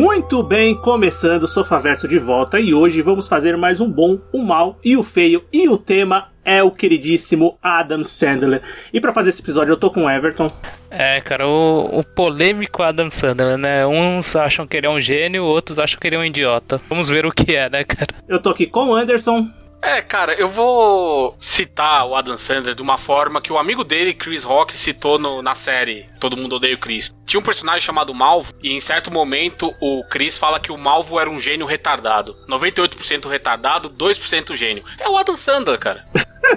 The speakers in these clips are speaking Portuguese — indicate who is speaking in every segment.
Speaker 1: Muito bem, começando o Sofaverso de volta e hoje vamos fazer mais um bom, um mal e o feio e o tema é o queridíssimo Adam Sandler. E para fazer esse episódio eu tô com o Everton.
Speaker 2: É, cara, o, o, polêmico Adam Sandler, né? Uns acham que ele é um gênio, outros acham que ele é um idiota. Vamos ver o que é, né, cara?
Speaker 1: Eu tô aqui com o Anderson.
Speaker 3: É, cara, eu vou citar o Adam Sandler de uma forma que o amigo dele, Chris Rock, citou no, na série Todo Mundo Odeia o Chris. Tinha um personagem chamado Malvo, e em certo momento o Chris fala que o Malvo era um gênio retardado. 98% retardado, 2% gênio. É o Adam Sandler, cara.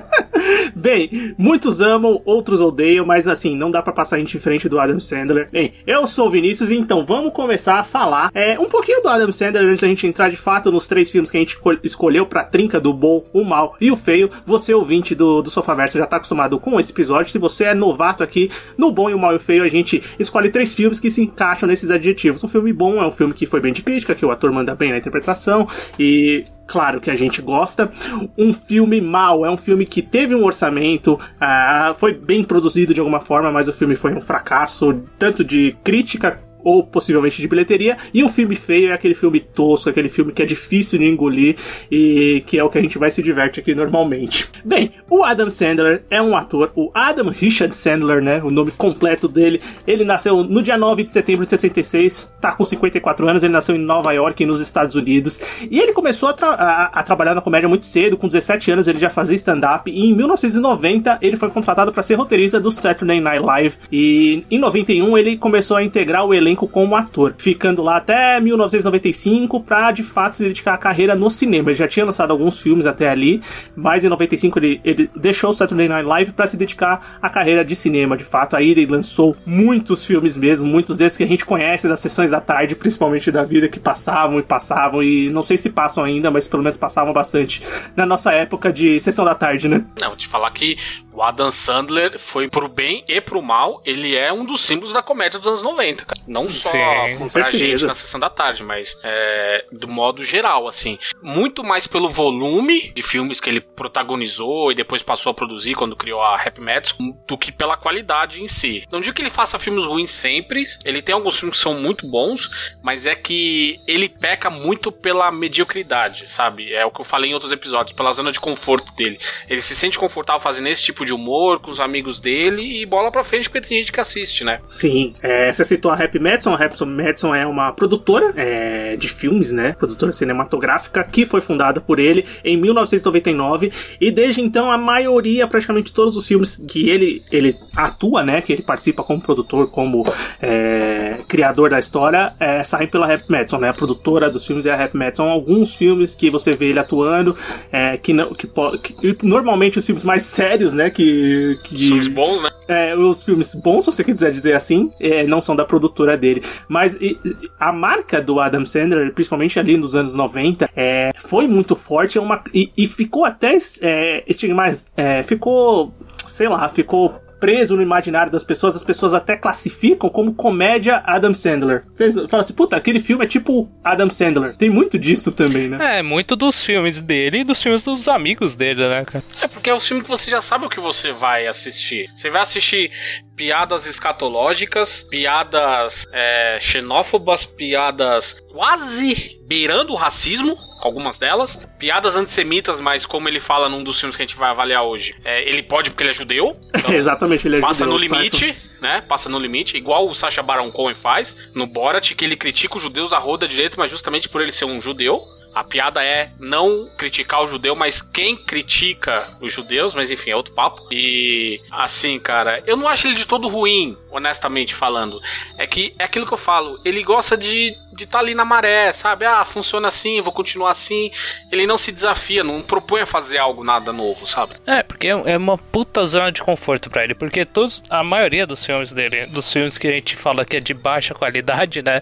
Speaker 1: Bem, muitos amam, outros odeiam, mas assim, não dá para passar indiferente do Adam Sandler. Bem, eu sou o Vinícius, então vamos começar a falar é, um pouquinho do Adam Sandler antes da gente entrar de fato nos três filmes que a gente escolheu pra trinca do bom, o mal e o feio. Você, ouvinte do, do Sofaverso, já tá acostumado com esse episódio. Se você é novato aqui no bom e o mal e o feio, a gente escolhe três filmes que se encaixam nesses adjetivos. Um filme bom é um filme que foi bem de crítica, que o ator manda bem na interpretação e claro que a gente gosta. Um filme mal é um filme que teve um orçamento, uh, foi bem produzido de alguma forma, mas o filme foi um fracasso, tanto de crítica ou possivelmente de bilheteria. E um filme feio é aquele filme tosco, aquele filme que é difícil de engolir e que é o que a gente vai se diverte aqui normalmente. Bem, o Adam Sandler é um ator, o Adam Richard Sandler, né? O nome completo dele. Ele nasceu no dia 9 de setembro de 66, tá com 54 anos, ele nasceu em Nova York, nos Estados Unidos. E ele começou a, tra a, a trabalhar na comédia muito cedo, com 17 anos ele já fazia stand-up. E em 1990 ele foi contratado para ser roteirista do Saturday Night Live. E em 91 ele começou a integrar o elenco elenco como ator, ficando lá até 1995 para de fato se dedicar à carreira no cinema. Ele já tinha lançado alguns filmes até ali, mas em 95 ele, ele deixou o Saturday Night Live para se dedicar à carreira de cinema, de fato. Aí ele lançou muitos filmes mesmo, muitos desses que a gente conhece das sessões da tarde, principalmente da vida, que passavam e passavam, e não sei se passam ainda, mas pelo menos passavam bastante na nossa época de sessão da tarde, né?
Speaker 3: Não, te falar que o Adam Sandler foi pro bem e pro mal, ele é um dos símbolos da comédia dos anos 90, cara. Não só Sim, pra gente na sessão da tarde, mas é, do modo geral, assim. Muito mais pelo volume de filmes que ele protagonizou e depois passou a produzir quando criou a Happy Madison, do que pela qualidade em si. Não digo que ele faça filmes ruins sempre, ele tem alguns filmes que são muito bons, mas é que ele peca muito pela mediocridade, sabe? É o que eu falei em outros episódios, pela zona de conforto dele. Ele se sente confortável fazendo esse tipo de humor com os amigos dele e bola pra frente porque tem gente que assiste, né?
Speaker 1: Sim, é, você citou a Happy Madison, a Happy Madison é uma produtora é, de filmes, né? Produtora cinematográfica que foi fundada por ele em 1999 e desde então a maioria, praticamente todos os filmes que ele, ele atua, né? Que ele participa como produtor, como é, criador da história, é, saem pela Happy Madison, né? A produtora dos filmes é a Happy Madison. Alguns filmes que você vê ele atuando, é, que, não, que, que, normalmente os filmes mais sérios, né? Que, que
Speaker 3: filmes bons, né?
Speaker 1: É, os filmes bons, se você quiser dizer assim, é, não são da produtora dele. Mas e, a marca do Adam Sandler, principalmente ali nos anos 90, é, foi muito forte é uma, e, e ficou até é, estigmas, é, ficou, sei lá, ficou preso no imaginário das pessoas, as pessoas até classificam como comédia Adam Sandler. Vocês falam assim, puta, aquele filme é tipo Adam Sandler. Tem muito disso também, né?
Speaker 2: É, muito dos filmes dele e dos filmes dos amigos dele, né, cara?
Speaker 3: É porque é o filme que você já sabe o que você vai assistir. Você vai assistir piadas escatológicas, piadas é, xenófobas, piadas quase beirando o racismo algumas delas. Piadas antissemitas, mas como ele fala num dos filmes que a gente vai avaliar hoje, é, ele pode porque ele é judeu.
Speaker 1: Então Exatamente, ele é
Speaker 3: passa
Speaker 1: judeu.
Speaker 3: Passa no limite, né? Passa no limite, igual o Sacha Baron Cohen faz no Borat, que ele critica os judeus a roda direito, mas justamente por ele ser um judeu A piada é não criticar o judeu, mas quem critica os judeus, mas enfim, é outro papo. E assim, cara, eu não acho ele de todo ruim, honestamente falando. É que é aquilo que eu falo, ele gosta de de estar tá ali na maré, sabe? Ah, funciona assim, vou continuar assim. Ele não se desafia, não propõe a fazer algo nada novo, sabe?
Speaker 2: É, porque é uma puta zona de conforto para ele, porque todos, a maioria dos filmes dele, dos filmes que a gente fala que é de baixa qualidade, né?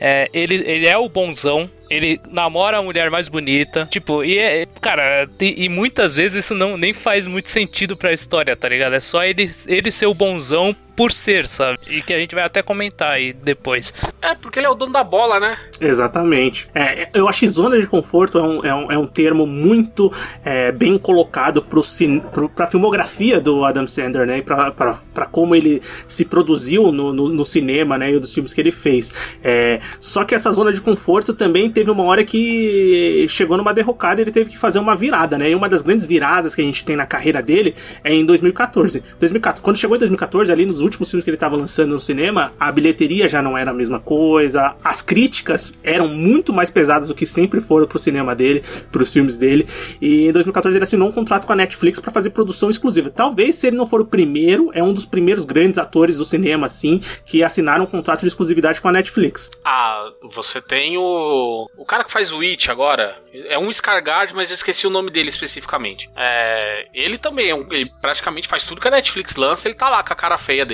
Speaker 2: É, ele, ele é o bonzão, ele namora a mulher mais bonita. Tipo, e é. Cara, e, e muitas vezes isso não nem faz muito sentido pra história, tá ligado? É só ele, ele ser o bonzão por ser, sabe? E que a gente vai até comentar aí depois.
Speaker 3: É, porque ele é o dono da bola, né?
Speaker 1: Exatamente. É, eu acho que zona de conforto é um, é um, é um termo muito é, bem colocado pro, pro, pra filmografia do Adam Sandler, né? E pra, pra, pra como ele se produziu no, no, no cinema, né? E dos filmes que ele fez. É, só que essa zona de conforto também teve uma hora que chegou numa derrocada e ele teve que fazer uma virada, né? E uma das grandes viradas que a gente tem na carreira dele é em 2014. 2014 quando chegou em 2014, ali nos últimos filmes que ele estava lançando no cinema, a bilheteria já não era a mesma coisa, as críticas eram muito mais pesadas do que sempre foram pro cinema dele, pros filmes dele. E em 2014 ele assinou um contrato com a Netflix para fazer produção exclusiva. Talvez se ele não for o primeiro, é um dos primeiros grandes atores do cinema, assim, que assinaram um contrato de exclusividade com a Netflix.
Speaker 3: Ah, você tem o. O cara que faz o It agora. É um Scargard, mas eu esqueci o nome dele especificamente. É, ele também é ele praticamente faz tudo que a Netflix lança, ele tá lá com a cara feia dele.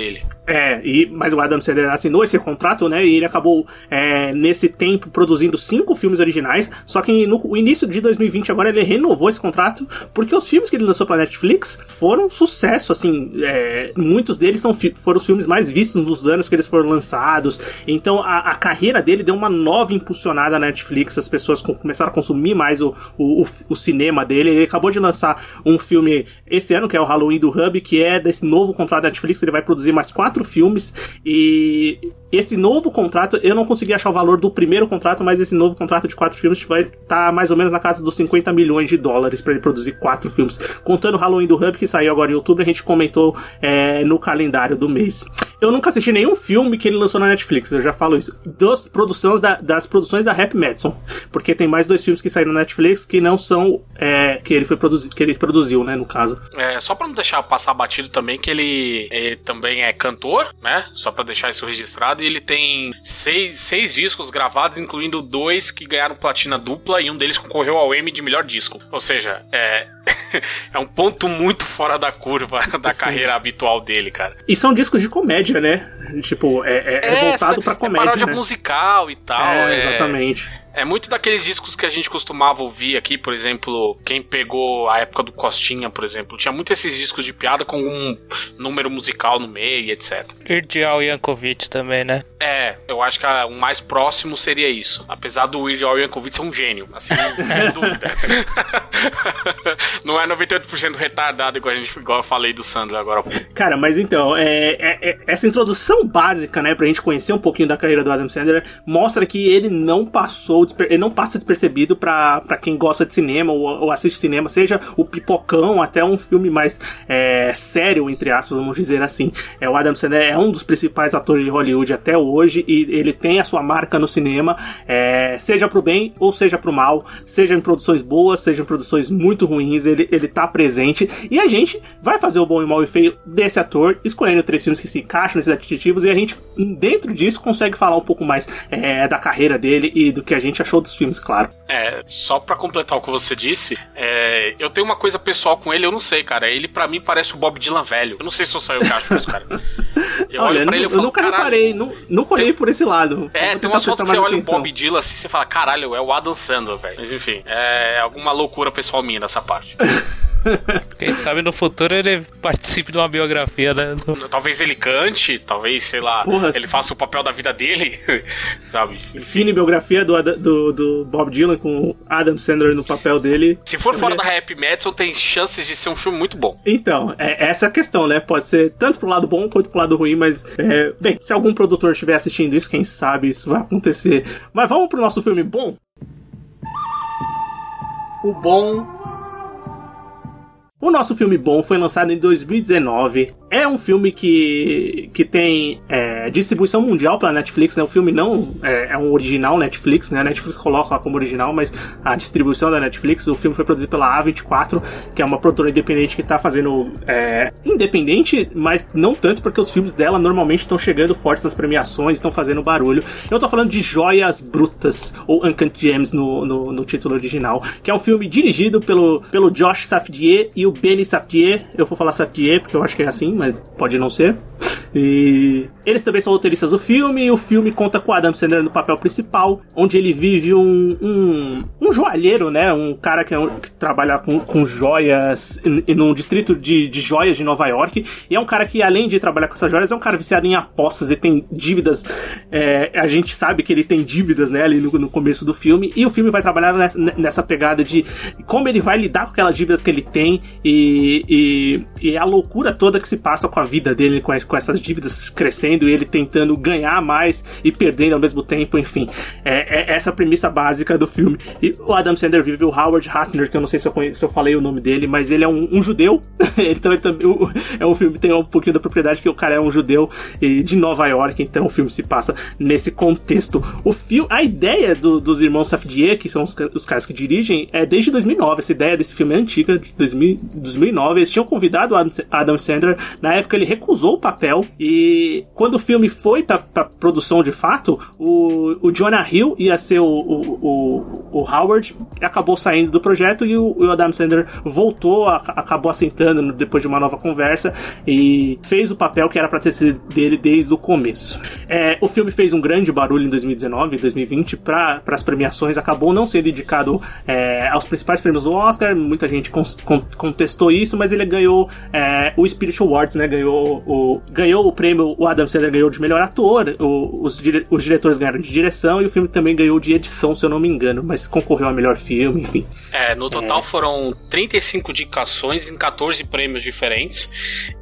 Speaker 1: É, e, mas o Adam Sandler assinou esse contrato, né? E ele acabou é, nesse tempo produzindo cinco filmes originais. Só que no início de 2020 agora ele renovou esse contrato porque os filmes que ele lançou pra Netflix foram um sucesso, assim. É, muitos deles são, foram os filmes mais vistos nos anos que eles foram lançados. Então a, a carreira dele deu uma nova impulsionada na Netflix. As pessoas começaram a consumir mais o, o, o, cinema dele. Ele acabou de lançar um filme esse ano, que é o Halloween do Hub, que é desse novo contrato da Netflix. Ele vai produzir mais quatro filmes e esse novo contrato, eu não consegui achar o valor do primeiro contrato, mas esse novo contrato de quatro filmes vai estar tá mais ou menos na casa dos 50 milhões de dólares para ele produzir quatro filmes. Contando o Halloween do Hub, que saiu agora em outubro, a gente comentou é, no calendário do mês. Eu nunca assisti nenhum filme que ele lançou na Netflix, eu já falo isso. Das produções da, das produções da Rap Madison. Porque tem mais dois filmes que saíram na Netflix que não são. É, que ele foi produzi que ele produziu, né, no caso.
Speaker 3: É, só pra não deixar passar batido também, que ele, ele também é cantor, né? Só pra deixar isso registrado. E ele tem seis, seis discos gravados, incluindo dois que ganharam platina dupla e um deles concorreu ao Emmy de melhor disco. Ou seja, é. é um ponto muito fora da curva da Sim. carreira habitual dele, cara.
Speaker 1: E são discos de comédia, né? Tipo, é, é, é, é voltado pra comédia. É paródia
Speaker 3: né? musical e tal.
Speaker 1: É, exatamente.
Speaker 3: É muito daqueles discos que a gente costumava ouvir aqui, por exemplo, quem pegou a época do Costinha, por exemplo, tinha muito esses discos de piada com um número musical no meio, etc.
Speaker 2: Irdial Yankovic também, né?
Speaker 3: É, eu acho que a, o mais próximo seria isso. Apesar do Irdial Yankovic ser um gênio, assim, sem dúvida. Não é 98% retardado igual, a gente, igual eu falei do Sandro agora.
Speaker 1: Cara, mas então, é, é, é, essa introdução básica, né, pra gente conhecer um pouquinho da carreira do Adam Sandler, mostra que ele não passou ele não passa despercebido para quem gosta de cinema ou, ou, assiste cinema, seja o Pipocão até um filme mais é, sério, entre aspas, vamos dizer assim. É, o Adam Sandler é um dos principais atores de Hollywood até hoje e ele tem a sua marca no cinema, é, seja pro bem ou seja pro mal, seja em produções boas, seja em produções muito ruins, ele, ele tá presente e a gente vai fazer o bom e mal e feio desse ator, escolhendo três filmes que se encaixam nesses adjetivos e a gente, dentro disso, consegue falar um pouco mais é, da carreira dele e do que a gente gente achou dos filmes, claro.
Speaker 3: É, só para completar o que você disse, é, eu tenho uma coisa pessoal com ele, eu não sei, cara. Ele para mim parece o Bob Dylan velho. Eu não sei se eu que acho isso, cara.
Speaker 1: Eu Olha, olho pra ele e falo, eu nunca reparei, não, nunca olhei tem, por esse lado.
Speaker 3: É, tem umas fotos que você olha o Bob Dylan assim, você fala, caralho, é o Adam Sandler, velho. Mas enfim, é alguma loucura pessoal minha nessa parte.
Speaker 2: Quem sabe no futuro ele participe de uma biografia, né?
Speaker 3: Talvez ele cante, talvez, sei lá, Porra, ele faça o papel da vida dele, sabe?
Speaker 1: Cinebiografia do, do, do Bob Dylan com Adam Sandler no papel dele.
Speaker 3: Se for fora da Happy Madison, tem chances de ser um filme muito bom.
Speaker 1: Então, é essa é a questão, né? Pode ser tanto pro lado bom quanto pro lado ruim, mas, é, bem, se algum produtor estiver assistindo isso, quem sabe isso vai acontecer. Mas vamos pro nosso filme bom? O bom o nosso filme bom foi lançado em 2019 é um filme que, que tem é, distribuição mundial pela Netflix, né? O filme não é, é, um original Netflix, né? A Netflix coloca lá como original, mas a distribuição da Netflix, o filme foi produzido pela A24, que é uma produtora independente que tá fazendo é, independente, mas não tanto porque os filmes dela normalmente estão chegando fortes nas premiações, estão fazendo barulho. Eu tô falando de Joias Brutas, ou Uncut Gems no, no, no, título original, que é um filme dirigido pelo, pelo Josh Safdie e o Benny Safdie. Eu vou falar Safdie porque eu acho que é assim, mas pode não ser. E eles também são roteiristas do filme, e o filme conta com o Adam Sandler no papel principal, onde ele vive um, um, um joalheiro, né? Um cara que, é um, que trabalha com, com joias em, em um distrito de, de joias de Nova York. E é um cara que, além de trabalhar com essas joias, é um cara viciado em apostas e tem dívidas. É, a gente sabe que ele tem dívidas, né? Ali no, no começo do filme. E o filme vai trabalhar nessa, nessa pegada de como ele vai lidar com aquelas dívidas que ele tem e, e, e a loucura toda que se passa com a vida dele, com, com essas dívidas crescendo e ele tentando ganhar mais e perdendo ao mesmo tempo, enfim. É, é essa a premissa básica do filme. E o Adam Sandler vive o Howard Hattner, que eu não sei se eu, conheço, se eu falei o nome dele, mas ele é um, um judeu. ele também, também é um filme que tem um pouquinho da propriedade que o cara é um judeu e de Nova York, então o filme se passa nesse contexto. O filme, a ideia do, dos irmãos Safdie, que são os, os caras que dirigem, é desde 2009. Essa ideia desse filme é antiga, de 2000, 2009. Eles tinham convidado o Adam Sandler, na época ele recusou o papel e quando o filme foi pra, pra produção de fato, o, o Jonah Hill ia ser o, o, o, Howard, acabou saindo do projeto e o, o Adam Sandler voltou, a, acabou assentando depois de uma nova conversa e fez o papel que era pra ter sido dele desde o começo. É, o filme fez um grande barulho em 2019 e 2020 para as premiações, acabou não sendo indicado é, aos principais prêmios do Oscar, muita gente con con contestou isso, mas ele ganhou é, o Spirit Awards, né? Ganhou o, ganhou o prêmio, o Adam Sandler ganhou de melhor ator, o, os, dire, os diretores ganharam de direção e o filme também ganhou de edição, se eu não me engano, mas concorreu a melhor filme, enfim.
Speaker 3: É, no total é. foram 35 indicações em 14 prêmios diferentes.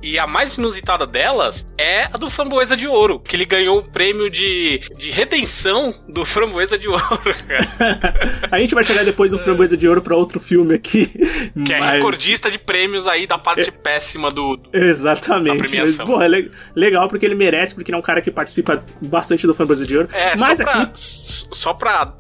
Speaker 3: E a mais inusitada delas é a do Framboesa de Ouro, que ele ganhou o prêmio de, de redenção do Framboesa de Ouro.
Speaker 1: a gente vai chegar depois do Framboesa de Ouro para outro filme aqui.
Speaker 3: Que é mas... é recordista de prêmios aí da parte é... péssima do, do,
Speaker 1: Exatamente. Da premiação. Mas, porra, é legal porque ele merece, porque ele é um cara que participa bastante do Framboesa de Ouro.
Speaker 3: É, mas só pra, aqui... só pra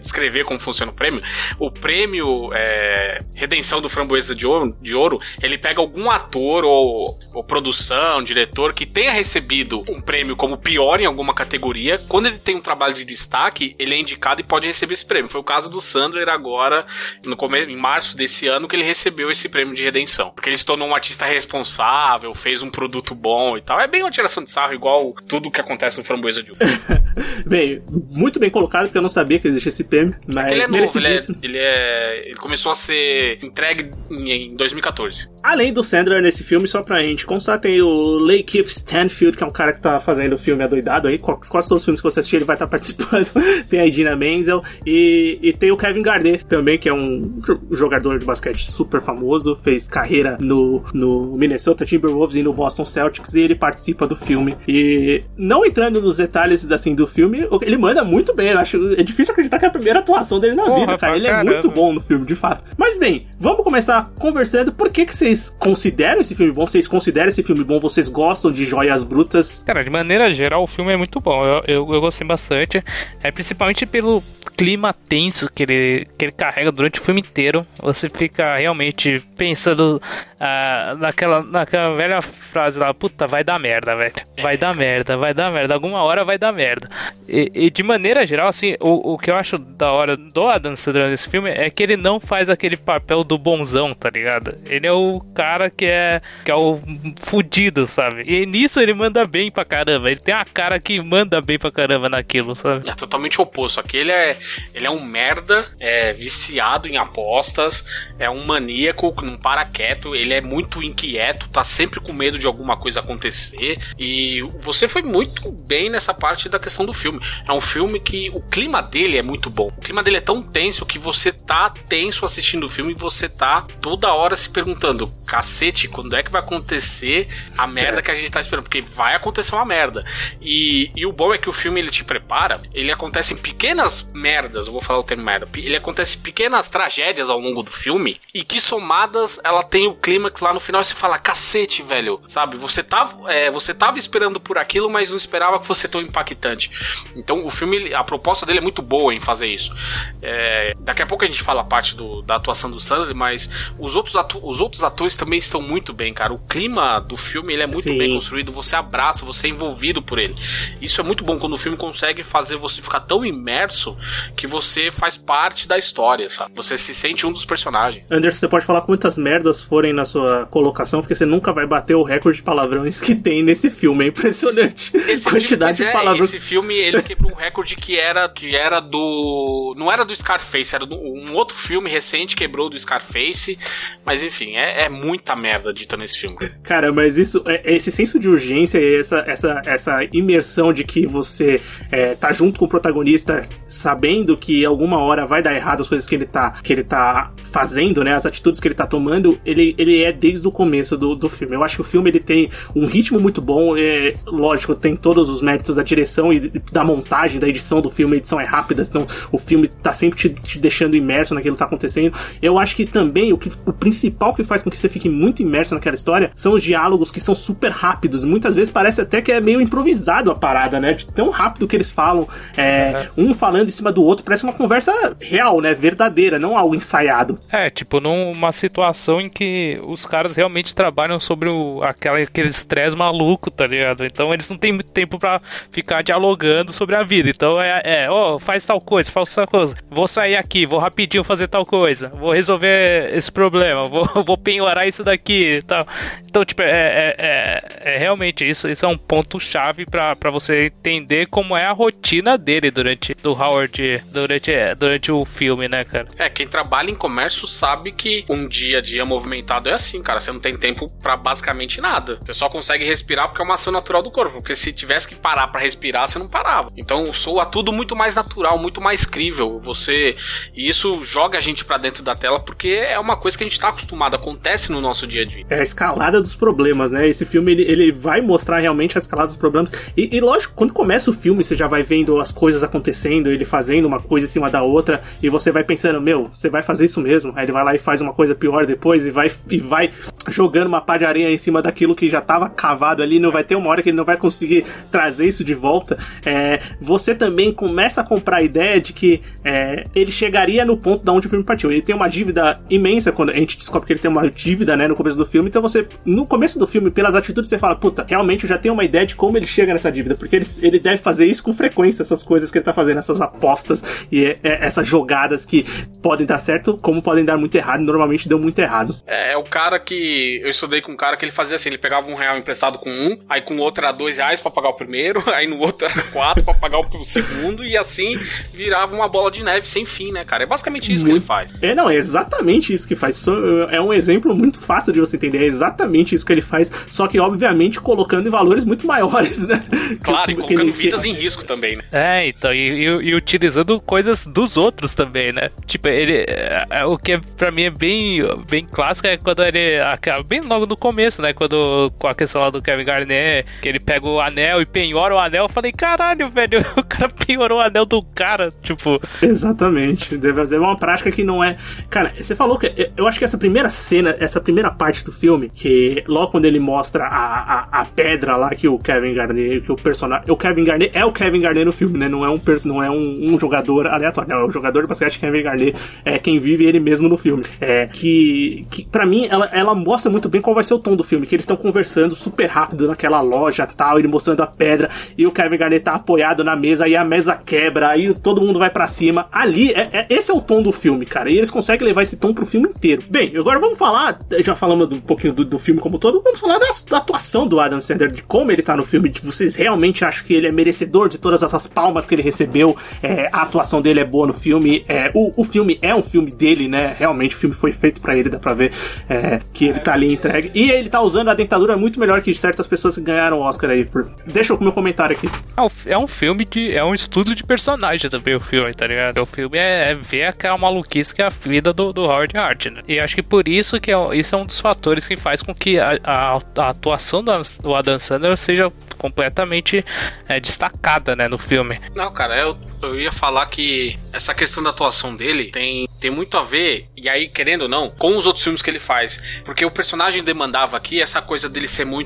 Speaker 3: descrever como funciona o prêmio, o prêmio é, Redenção do Framboesa de Ouro, de Ouro, ele pega algum ator ou, ou produção, diretor que tenha recebido um prêmio como pior em alguma categoria. Quando ele tem um trabalho de destaque, ele é indicado e pode receber esse prêmio. Foi o caso do Sandler agora, no começo, em março desse ano, que ele recebeu esse prêmio de redenção. Porque ele se tornou um artista responsável, fez um produto bom e tal. É bem uma tiração de sarro, igual tudo que acontece no Framboesa de Ouro.
Speaker 1: bem, muito bem colocado, porque eu não sabia que existia esse prêmio. Mas
Speaker 3: ele é novo, ele é, ele é, ele começou a ser entregue em 2014.
Speaker 1: Além do Sandler nesse filme, só pra gente constar, tem o Lakeith Stanfield, que é um cara que tá fazendo o filme adoidado aí. Quase todos os filmes que você assistir, ele vai estar tá participando. tem a Idina Menzel. E, e tem o Kevin Garnett também, que é um jogador de basquete super famoso. Fez carreira no, no Minnesota Timberwolves e no Boston Celtics. E ele participa do filme. E não entrando nos detalhes assim do filme, ele manda muito bem. Eu acho, é difícil acreditar que é a primeira atuação dele na Porra, vida, cara. Ele caramba. é muito bom no filme, de fato. Mas bem, vamos começar conversando. Por que, que vocês consideram esse filme bom? Vocês consideram esse filme bom? Vocês gostam de joias brutas?
Speaker 2: Cara, de maneira geral, o filme é muito bom. Eu, eu, eu gostei bastante. É principalmente pelo clima tenso que ele, que ele carrega durante o filme inteiro. Você fica realmente pensando ah, naquela, naquela velha frase lá, puta, vai dar merda, velho. Vai dar merda, vai dar merda. Alguma hora vai dar merda. E, e de maneira geral, assim, o, o que eu acho da hora do Adam Sandler nesse filme é que ele não faz aquele papel do bonzão, tá ligado? Ele é o cara que é, que é o fudido, sabe? E nisso ele manda bem pra caramba. Ele tem a cara que manda bem pra caramba naquilo, sabe?
Speaker 3: É totalmente oposto. Aqui ele é, ele é um merda, é viciado em apostas, é um maníaco, não para quieto, ele é muito inquieto, tá sempre com medo de alguma coisa acontecer acontecer. E você foi muito bem nessa parte da questão do filme. É um filme que o clima dele é muito bom. O clima dele é tão tenso que você tá tenso assistindo o filme e você tá toda hora se perguntando: cacete, quando é que vai acontecer a merda que a gente tá esperando? Porque vai acontecer uma merda. E, e o bom é que o filme ele te prepara, ele acontece em pequenas merdas, eu vou falar o termo merda, ele acontece em pequenas tragédias ao longo do filme e que somadas ela tem o clímax lá no final e você fala: cacete, velho, sabe? Você tava, é, você tava esperando por aquilo, mas não esperava que fosse tão impactante. Então o filme, a proposta dele é muito boa em fazer isso. É, daqui a pouco a gente fala a parte do, da atuação do Sandler, mas os outros, os outros atores também estão muito bem, cara. O clima do filme ele é muito Sim. bem construído, você abraça, você é envolvido por ele. Isso é muito bom quando o filme consegue fazer você ficar tão imerso que você faz parte da história, sabe? Você se sente um dos personagens.
Speaker 1: Anderson, você pode falar quantas merdas forem na sua colocação, porque você nunca vai bater o recorde de palavrões que tem nesse filme. É impressionante.
Speaker 3: Esse quantidade filme, de é, palavrões. Esse filme ele quebrou um recorde que era que era do não era do Scarface, era do, um outro filme recente quebrou do Scarface, mas enfim, é, é muita merda dita nesse filme.
Speaker 1: Cara, mas isso é, esse senso de urgência e essa, essa, essa imersão de que você é, tá junto com o protagonista, sabendo que alguma hora vai dar errado as coisas que ele tá, que ele tá fazendo, né? As atitudes que ele tá tomando, ele, ele é desde o começo do, do filme. Eu acho que o filme ele tem um ritmo muito bom, é, lógico, tem todos os méritos da direção e da montagem, da edição do filme, a edição é rápida, então o filme tá sempre te, te deixando imerso naquilo que tá acontecendo. Eu acho que também o, que, o principal que faz com que você fique muito imerso naquela história são os diálogos que são super rápidos. Muitas vezes parece até que é meio improvisado a parada, né? De tão rápido que eles falam, é, uhum. um falando em cima do outro, parece uma conversa real, né? Verdadeira, não algo ensaiado.
Speaker 2: É, tipo, numa situação em que os caras realmente trabalham sobre o, aquela, aquele estresse maluco, tá ligado? Então eles não têm muito tempo para ficar dialogando sobre a vida. Então é, é, ó, oh, faz tal coisa, faz tal coisa. Vou sair aqui, vou rapidinho fazer tal coisa. Vou resolver esse problema, vou, vou penhorar isso daqui e tal. Então, tipo, é, é, é, é realmente isso, isso é um ponto-chave para você entender como é a rotina dele durante do Howard durante, é, durante o filme, né, cara?
Speaker 3: É, quem trabalha em comércio sabe que um dia a dia movimentado é assim, cara. Você não tem tempo para basicamente nada. Você só consegue respirar porque é uma ação natural do corpo. Porque se tivesse que parar para respirar, você não parava. Então soa tudo muito mais natural, muito mais crível. Você. E isso joga a gente para dentro da tela porque é uma coisa que a gente tá acostumado, acontece no nosso dia a dia.
Speaker 1: É a escalada dos problemas, né? Esse filme ele, ele vai mostrar realmente a escalada dos problemas. E, e lógico, quando começa o filme, você já vai vendo as coisas acontecendo, ele fazendo uma coisa em cima da outra, e você vai pensando, meu, você vai fazer isso mesmo. Aí ele vai lá e faz uma coisa pior depois e vai, e vai jogando uma pá de areia em cima daquilo que já estava cavado ali. Não vai ter uma hora que ele não vai conseguir trazer isso de volta. É, você também começa a comprar a ideia de que é, ele chegaria no ponto da onde o filme partiu. Ele tem uma dívida imensa quando a gente descobre que ele tem uma dívida, né, no começo do filme. Então você, no começo do filme, pelas atitudes, você fala, puta, realmente eu já tenho uma ideia de como ele chega nessa dívida, porque ele, ele deve fazer isso com frequência, essas coisas que ele tá fazendo, essas apostas e é, é, essas jogadas que podem dar certo, como podem dar muito errado, normalmente deu muito errado.
Speaker 3: É, é o cara que. Eu estudei com um cara que ele fazia assim: ele pegava um real emprestado com um, aí com o outro era dois reais pra pagar o primeiro, aí no outro era quatro pra pagar o segundo, e assim virava uma bola de neve sem fim, né, cara? É basicamente isso muito... que ele faz.
Speaker 1: É, não, é exatamente isso que faz. É um exemplo muito fácil de você entender. É exatamente isso que ele faz, só que, obviamente, colocando em valores muito maiores, né?
Speaker 3: Claro, que, e colocando ele... vidas em risco também, né?
Speaker 2: É, então, e, e, e utilizando coisas dos outros também, né? Tipo, ele. É, é, o que é, pra mim é bem, bem clássico é quando ele. Bem logo no começo, né? Quando com a questão lá do Kevin Garnett, que ele pega o anel e penhora o anel. Eu falei, caralho, velho, o cara penhorou o anel do cara. Tipo.
Speaker 1: Exatamente. Deve ser uma prática que não é. Cara, você falou que. Eu acho que essa primeira cena, essa primeira parte do filme, que logo quando ele mostra a, a, a pedra lá que o Kevin Garnett, que o personagem. O Kevin Garnett é o Kevin Garnett no filme, né? Não é um, não é um, um jogador aleatório, não, é o jogador de basquete Kevin Garnett, é quem vive ele mesmo no filme. É, que, que para mim, ela, ela mostra muito bem qual vai ser o tom do filme, que eles estão conversando super rápido naquela loja tal, ele mostrando a pedra, e o Kevin Garnett tá apoiado na mesa, aí a mesa quebra, aí todo mundo vai para cima. Ali, é, é, esse é o tom do filme, cara, e eles conseguem levar esse tom pro filme inteiro. Bem, agora vamos falar, já falamos um pouquinho do, do filme como todo, vamos falar da, da, atuação do Adam Sandler, de como ele tá no filme, de vocês realmente acham que ele é merecedor de todas essas palmas que ele recebeu, é, a atuação dele é boa no filme, é, o, o filme é um filme dele, né? Realmente o filme foi feito para ele, dá pra ver é, que ele tá ali entregue. E ele tá usando a dentadura muito melhor melhor que certas pessoas que ganharam o Oscar aí. Por... Deixa o meu comentário aqui.
Speaker 2: É um filme de. É um estudo de personagem também, o filme, tá ligado? O filme é, é ver aquela maluquice que é a vida do, do Howard Hart, né? E acho que por isso que é, isso é um dos fatores que faz com que a, a, a atuação do, do Adam Sandler seja completamente é, destacada, né, no filme.
Speaker 3: Não, cara, eu, eu ia falar que essa questão da atuação dele tem, tem muito a ver, e aí, querendo ou não, com os outros filmes que ele faz. Porque o personagem demandava aqui essa coisa dele ser muito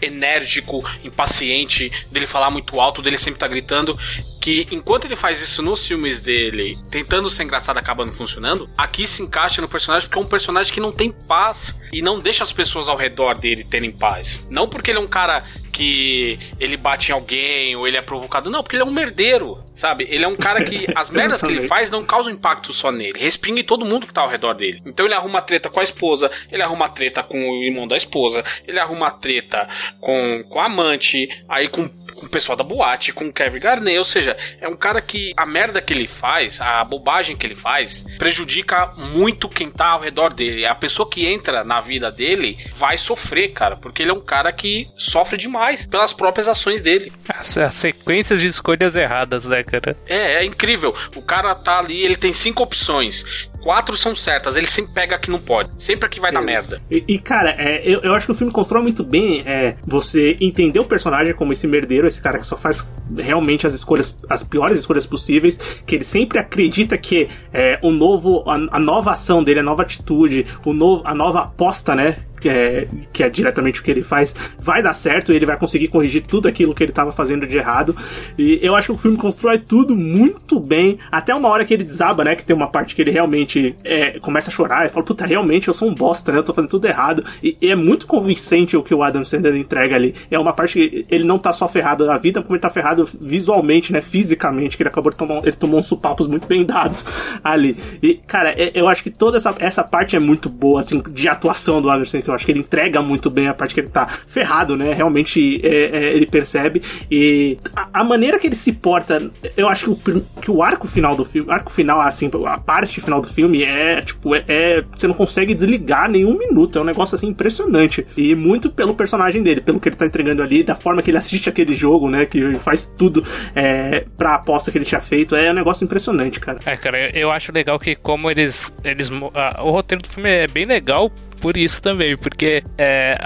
Speaker 3: enérgico, impaciente, dele falar muito alto, dele sempre tá gritando. Que enquanto ele faz isso nos filmes dele, tentando ser engraçado, acaba não funcionando, aqui se encaixa no personagem porque é um personagem que não tem paz e não deixa as pessoas ao redor dele terem paz. Não porque ele é um cara que ele bate em alguém ou ele é provocado. Não, porque ele é um merdeiro, sabe? Ele é um cara que as merdas que ele faz não causam impacto só nele, respinga em todo mundo que tá ao redor dele. Então ele arruma treta com a esposa, ele arruma treta com o irmão da esposa, ele arruma treta com, com a amante, aí com com o pessoal da boate, com o Kevin Garnett, ou seja, é um cara que a merda que ele faz, a bobagem que ele faz, prejudica muito quem tá ao redor dele. A pessoa que entra na vida dele vai sofrer, cara, porque ele é um cara que sofre demais pelas próprias ações dele.
Speaker 2: As, as sequências de escolhas erradas, né, cara?
Speaker 3: É, é incrível. O cara tá ali, ele tem cinco opções quatro são certas. Ele sempre pega a que não pode. Sempre a que vai Isso. dar merda.
Speaker 1: E, e cara, é, eu, eu acho que o filme constrói muito bem é, você entender o personagem como esse merdeiro, esse cara que só faz realmente as escolhas, as piores escolhas possíveis, que ele sempre acredita que é, o novo, a, a nova ação dele, a nova atitude, o novo, a nova aposta, né? que é, que é diretamente o que ele faz, vai dar certo e ele vai conseguir corrigir tudo aquilo que ele estava fazendo de errado. E eu acho que o filme constrói tudo muito bem, até uma hora que ele desaba, né? Que tem uma parte que ele realmente é, começa a chorar e fala: Puta, realmente eu sou um bosta, né? Eu tô fazendo tudo errado. E, e, é muito convincente o que o Adam Sandler entrega ali. É uma parte que ele não tá só ferrado na vida, como ele tá ferrado visualmente, né? Fisicamente, que ele acabou de tomar. Ele tomou uns supapos muito bem dados ali. E, cara, é, eu acho que toda essa, essa parte é muito boa, assim, de atuação do Adam Sandler que eu acho que ele entrega muito bem a parte que ele tá ferrado, né? Realmente é, é, ele percebe. E a, a, maneira que ele se porta, eu acho que o, que o arco final do filme, arco final, assim, a parte final do filme é, tipo, é, é, Você não consegue desligar nenhum minuto. É um negócio assim impressionante. E muito pelo personagem dele, pelo que ele tá entregando ali, da forma que ele assiste aquele jogo, né? Que faz tudo é, pra aposta que ele tinha feito. É um negócio impressionante, cara.
Speaker 2: É, cara, eu acho legal que como eles. eles o roteiro do filme é bem legal por isso também, porque é,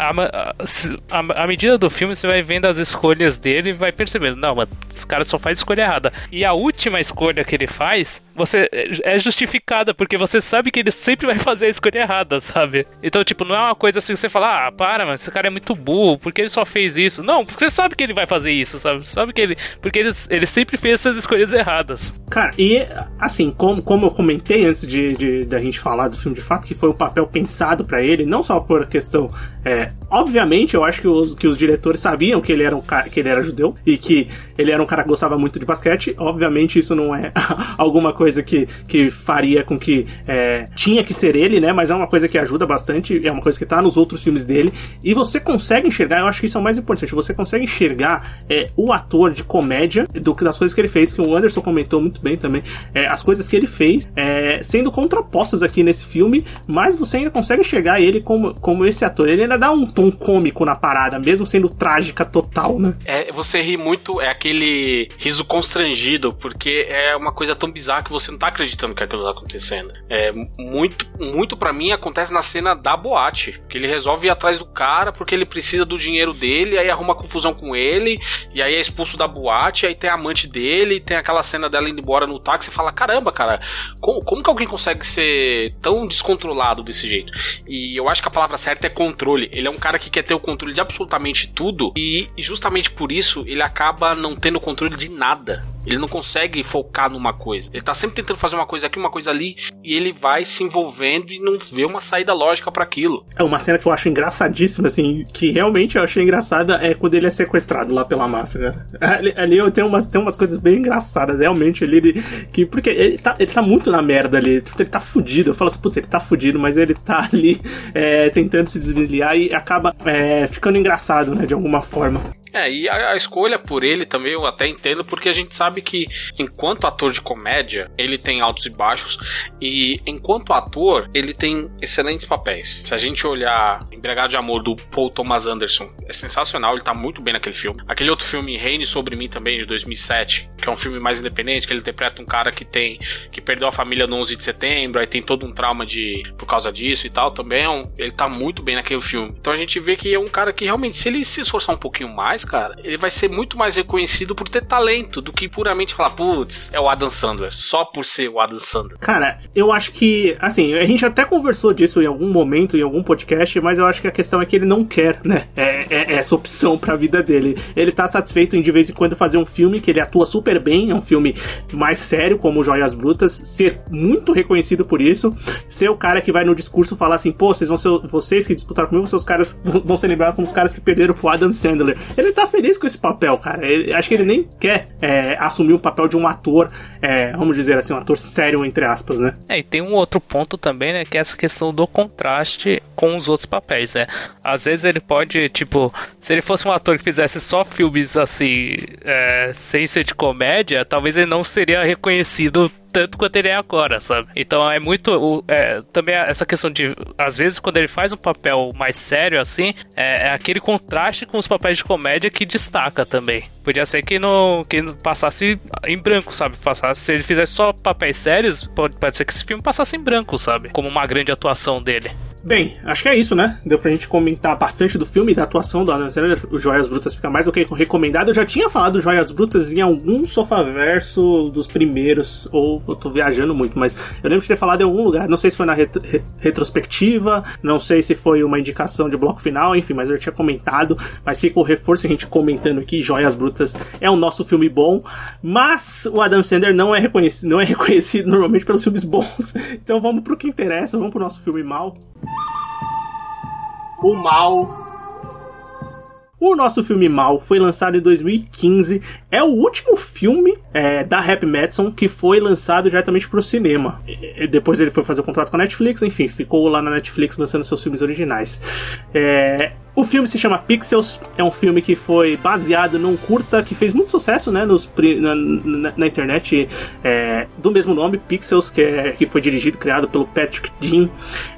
Speaker 2: medida do filme você vai vendo as escolhas dele e vai percebendo, não, mas esse cara só faz escolha errada. E a última escolha que ele faz, você é justificada, porque você sabe que ele sempre vai fazer a escolha errada, sabe? Então, tipo, não é uma coisa assim que você fala, ah, para, mas esse cara é muito burro, porque ele só fez isso? Não, porque você sabe que ele vai fazer isso, sabe? Sabe que ele. Porque ele, ele sempre fez essas escolhas erradas.
Speaker 1: Cara, e assim, como, como eu comentei antes de, de, de a gente falar do filme de fato, que foi um papel pensado para ele, não só por questão. É, obviamente, eu acho que os, que os diretores sabiam que ele, era um cara, que ele era judeu e que ele era um cara que gostava muito de basquete. Obviamente, isso não é alguma coisa que, que faria com que é, tinha que ser ele, né? Mas é uma coisa que ajuda bastante, é uma coisa que tá nos outros filmes dele. E você consegue enxergar, eu acho que isso é o mais importante, você consegue enxergar é, o ator de comédia do, das coisas que ele fez, que o Anderson comentou muito bem também, é, as coisas que ele fez, é, sendo contrapostas aqui nesse filme, mas você ainda consegue enxergar enxergar ele como, como esse ator. Ele ainda dá um tom cômico na parada, mesmo sendo trágica total, né?
Speaker 3: É, você ri muito, é aquele riso constrangido, porque é uma coisa tão bizarra que você não tá acreditando que aquilo tá acontecendo. É muito, muito para mim acontece na cena da boate, que ele resolve ir atrás do cara porque ele precisa do dinheiro dele, aí arruma confusão com ele, e aí é expulso da boate, aí tem a amante dele, tem aquela cena dela indo embora no táxi e fala: caramba, cara, como, como que alguém consegue ser tão descontrolado desse jeito? E eu acho que a palavra certa é controle. Ele é um cara que quer ter o controle de absolutamente tudo e justamente por isso ele acaba não tendo controle de nada. Ele não consegue focar numa coisa. Ele tá sempre tentando fazer uma coisa aqui, uma coisa ali e ele vai se envolvendo e não vê uma saída lógica para aquilo.
Speaker 1: É uma cena que eu acho engraçadíssima, assim, que realmente eu achei engraçada é quando ele é sequestrado lá pela máfia. Ali, ali eu tenho umas, tenho umas coisas bem engraçadas, realmente. Ele, que, porque ele tá, ele tá muito na merda ali. Ele tá fudido. Eu falo assim, puta, ele tá fudido, mas ele tá ali é, tentando se desvencilhar e acaba é, ficando engraçado, né, de alguma forma.
Speaker 3: É, e a, a, escolha por ele também eu até entendo, porque a gente sabe que enquanto ator de comédia, ele tem altos e baixos, e enquanto ator, ele tem excelentes papéis. Se a gente olhar Embriagado de Amor do Paul Thomas Anderson, é sensacional, ele tá muito bem naquele filme. Aquele outro filme, Reine Sobre Mim, também, de 2007, que é um filme mais independente, que ele interpreta um cara que tem que perdeu a família no 11 de setembro, aí tem todo um trauma de por causa disso e tal, também é um, ele tá muito bem naquele filme. Então a gente vê que é um cara que realmente, se ele se esforçar um pouquinho mais, cara, ele vai ser muito mais reconhecido por ter talento do que puramente falar, putz, é o Adam Sandler, só por ser o Adam Sandler.
Speaker 1: Cara, eu acho que, assim, a gente até conversou disso em algum momento, em algum podcast, mas eu acho que a questão é que ele não quer, né, é, é, é essa opção pra vida dele. Ele tá satisfeito em de vez em quando fazer um filme que ele atua super bem, é um filme mais sério, como Joias Brutas, ser muito reconhecido por isso, ser o cara que vai no discurso falar assim, pô, vocês vão ser, vocês que disputaram comigo, seus caras vão ser lembrados como os caras que perderam pro Adam Sandler. Ele tá feliz com esse papel, cara. Ele, acho que ele nem quer é, assumir o papel de um ator, é, vamos dizer assim, um ator sério, entre aspas, né?
Speaker 2: É, e tem um outro ponto também, né, que é essa questão do contraste com os outros papéis, né? Às vezes ele pode, tipo, se ele fosse um ator que fizesse só filmes assim, é, sem ser de comédia, talvez ele não seria reconhecido tanto quanto ele é agora, sabe? Então é muito. É, também essa questão de. Às vezes, quando ele faz um papel mais sério assim, é, é, aquele contraste com os papéis de comédia que destaca também. Podia ser que não, que não passasse em branco, sabe? Passasse, se ele fizesse só papéis sérios, pode, pode ser que esse filme passasse em branco, sabe? Como uma grande atuação dele.
Speaker 1: Bem, acho que é isso, né? Deu pra gente comentar bastante do filme e da atuação do Adam Sandler. O Joias Brutas fica mais do que recomendado. Eu já tinha falado Joias Brutas em algum sofaverso dos primeiros, ou eu tô viajando muito, mas eu lembro de ter falado em algum lugar. Não sei se foi na ret retrospectiva, não sei se foi uma indicação de bloco final, enfim, mas eu tinha comentado. Mas fica o reforço a gente comentando aqui: Joias Brutas é o nosso filme bom, mas o Adam Sandler não é reconhecido, não é reconhecido normalmente pelos filmes bons. Então vamos pro que interessa, vamos pro nosso filme mal. O Mal o nosso filme Mal foi lançado em 2015. É o último filme é, da Happy Madison que foi lançado diretamente para o cinema. E, depois ele foi fazer o contrato com a Netflix, enfim, ficou lá na Netflix lançando seus filmes originais. É, o filme se chama Pixels, é um filme que foi baseado num curta que fez muito sucesso né, nos, na, na, na internet é, do mesmo nome, Pixels, que, é, que foi dirigido, criado pelo Patrick Dean.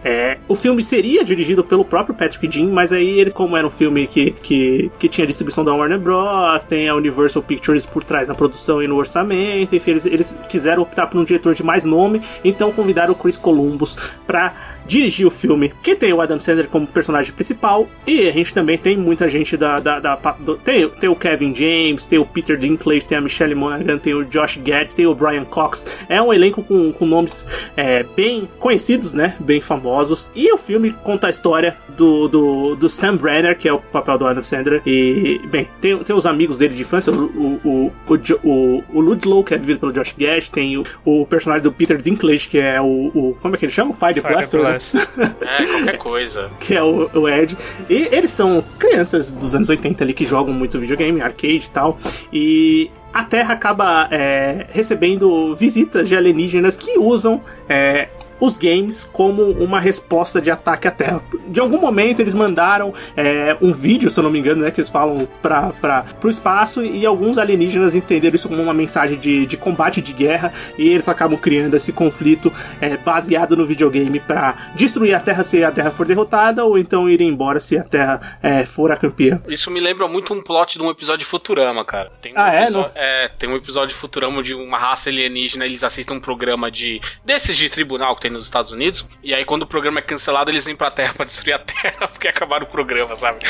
Speaker 1: É, o filme seria dirigido pelo próprio Patrick Dean, mas aí eles, como era um filme que, que, que tinha distribuição da Warner Bros., tem a Universal Pictures por trás na produção e no orçamento, enfim, eles, eles quiseram optar por um diretor de mais nome, então convidaram o Chris Columbus para dirigir o filme, que tem o Adam Sandler como personagem principal, e a gente também tem muita gente da. da, da do, tem, tem o Kevin James, tem o Peter Dinklage, tem a Michelle Monaghan, tem o Josh Gad, tem o Brian Cox. É um elenco com, com nomes é, bem conhecidos, né? Bem famosos. E o filme conta a história do, do, do Sam Brenner, que é o papel do Adam Sandler. E, bem, tem, tem os amigos dele de infância, o, o, o, o, o Ludlow, que é vivido pelo Josh Gad, tem o, o personagem do Peter Dinklage, que é o. o como é que ele chama? Fire, Fire Blaster.
Speaker 3: É, qualquer coisa.
Speaker 1: que é o, o Ed. E eles são crianças dos anos 80 ali que jogam muito videogame, arcade e tal. E a Terra acaba é, recebendo visitas de alienígenas que usam é, os games como uma resposta de ataque à Terra. De algum momento eles mandaram é, um vídeo, se eu não me engano, né, que eles falam para o espaço e alguns alienígenas entenderam isso como uma mensagem de, de combate de guerra e eles acabam criando esse conflito é, baseado no videogame para destruir a Terra se a Terra for derrotada ou então ir embora se a Terra é, for a campeã.
Speaker 3: Isso me lembra muito um plot de um episódio de Futurama, cara.
Speaker 1: Tem um ah,
Speaker 3: é? Não... é? Tem um episódio de Futurama de uma raça alienígena, eles assistem um programa de desses de tribunal que tem nos Estados Unidos. E aí, quando o programa é cancelado, eles vêm pra Terra pra destruir a Terra porque acabaram o programa, sabe?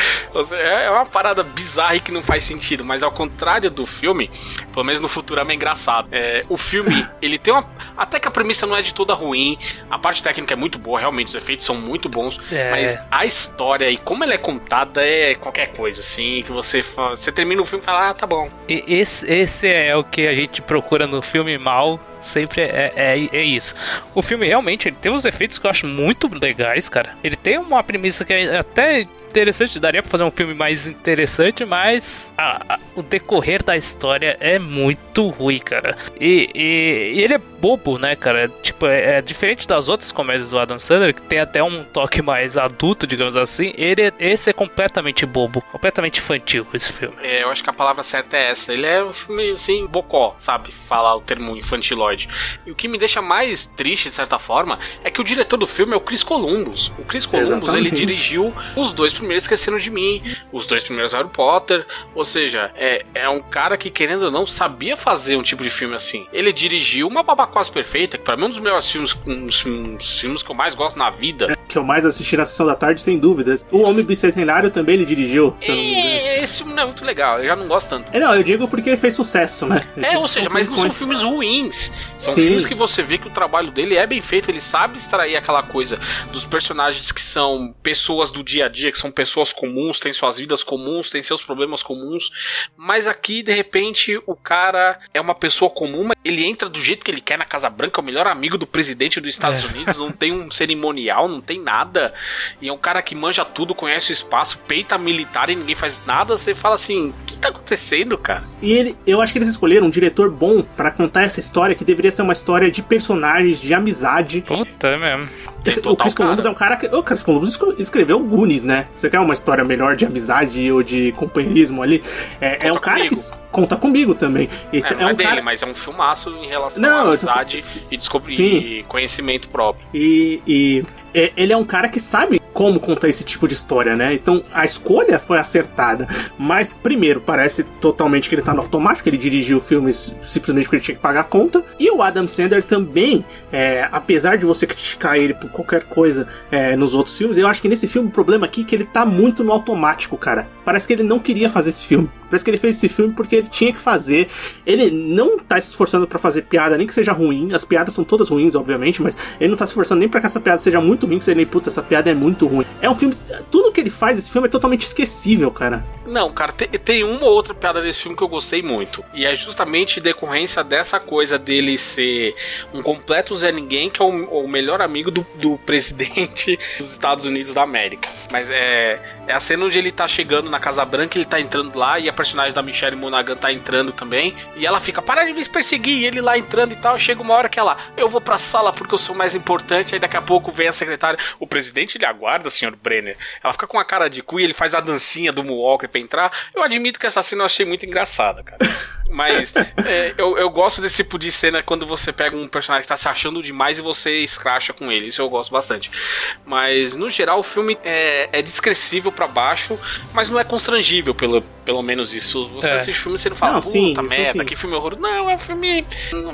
Speaker 3: É uma parada bizarra e que não faz sentido. Mas ao contrário do filme, pelo menos no Futurama é engraçado. É, o filme, ele tem uma. Até que a premissa não é de toda ruim. A parte técnica é muito boa, realmente, os efeitos são muito bons. É. Mas a história e como ela é contada é qualquer coisa, assim, que você, você termina o filme e fala, ah, tá bom.
Speaker 2: E esse, esse é o que a gente procura no filme mal sempre é, é, é, isso. O filme realmente ele tem uns efeitos que eu acho muito legais, cara. Ele tem uma premissa que é até interessante, daria pra fazer um filme mais interessante, mas a, a, o decorrer da história é muito ruim, cara. E, e, e, ele é bobo, né, cara? Tipo, é, é, diferente das outras comédias do Adam Sandler, que tem até um toque mais adulto, digamos assim. Ele, esse é completamente bobo, completamente infantil esse filme.
Speaker 3: É, eu acho que a palavra certa é essa. Ele é um filme, assim, bocó, sabe? Falar o termo infantiloide. E o que me deixa mais triste, de certa forma, é que o diretor do filme é o Chris Columbus. O Chris Columbus, Exatamente. ele dirigiu os dois primeiros Esqueceram de Mim, os dois primeiros Harry Potter. Ou seja, é, é um cara que, querendo ou não, sabia fazer um tipo de filme assim. Ele dirigiu uma Baba Quase Perfeita, que pra mim é um dos melhores filmes, um dos, um dos filmes que eu mais gosto na vida. É,
Speaker 1: que eu mais assisti na sessão da tarde, sem dúvidas. O Homem Bicentenário também ele dirigiu.
Speaker 3: É, esse filme não é muito legal, eu já não gosto tanto.
Speaker 1: É, não, eu digo porque fez sucesso, né?
Speaker 3: é, tipo, ou seja, mas não são filmes ruins. São Sim. filmes que você vê que o trabalho dele é bem feito, ele sabe extrair aquela coisa dos personagens que são pessoas do dia a dia, que são pessoas comuns, têm suas vidas comuns, têm seus problemas comuns. Mas aqui, de repente, o cara é uma pessoa comum, mas ele entra do jeito que ele quer na Casa Branca, é o melhor amigo do presidente dos Estados é. Unidos, não tem um cerimonial, não tem nada. E é um cara que manja tudo, conhece o espaço, peita militar e ninguém faz nada. Você fala assim: o que tá acontecendo, cara?
Speaker 1: E ele, eu acho que eles escolheram um diretor bom para contar essa história que deveria ser uma história de personagens, de amizade.
Speaker 2: Puta, é mesmo.
Speaker 1: O Chris Columbus é um cara que. O Chris Columbus escreveu Goonies, né? Você quer uma história melhor de amizade ou de companheirismo ali? É, é um cara comigo. que conta comigo também.
Speaker 3: E, é, não é, é um dele, cara... mas é um filmaço em relação não, à amizade tô... e descobrir conhecimento próprio.
Speaker 1: E, e é, ele é um cara que sabe como contar esse tipo de história, né? Então a escolha foi acertada. Mas, primeiro, parece totalmente que ele tá no automático, ele dirigiu filmes simplesmente porque ele tinha que pagar a conta. E o Adam Sandler também, é, apesar de você criticar ele por qualquer coisa é, nos outros filmes, eu acho que nesse filme o problema aqui é que ele tá muito no automático, cara. Parece que ele não queria fazer esse filme. Parece que ele fez esse filme porque ele tinha que fazer. Ele não tá se esforçando para fazer piada, nem que seja ruim. As piadas são todas ruins, obviamente, mas ele não tá se esforçando nem para que essa piada seja muito ruim, que você nem, puta, essa piada é muito ruim. É um filme. Tudo que ele faz, esse filme é totalmente esquecível, cara.
Speaker 3: Não, cara, tem, tem uma ou outra piada desse filme que eu gostei muito. E é justamente decorrência dessa coisa dele ser um completo Zé Ninguém, que é o, o melhor amigo do, do presidente dos Estados Unidos da América. Mas é é a cena onde ele tá chegando na Casa Branca, ele tá entrando lá e a personagem da Michelle Monaghan tá entrando também. E ela fica, para de me perseguir, e ele lá entrando e tal. Chega uma hora que ela, eu vou pra sala porque eu sou mais importante. Aí daqui a pouco vem a secretária, o presidente lhe aguarda, senhor Brenner. Ela fica com a cara de cu e ele faz a dancinha do Moonwalker pra entrar. Eu admito que essa cena eu achei muito engraçada, cara. Mas é, eu, eu gosto desse tipo de cena quando você pega um personagem que tá se achando demais e você escracha com ele. Isso eu gosto bastante. Mas no geral o filme é, é discressível para baixo, mas não é constrangível, pelo, pelo menos isso. Você é. assiste o filme e você não fala, não, puta sim, merda, sim. que filme horroroso. Não, é um filme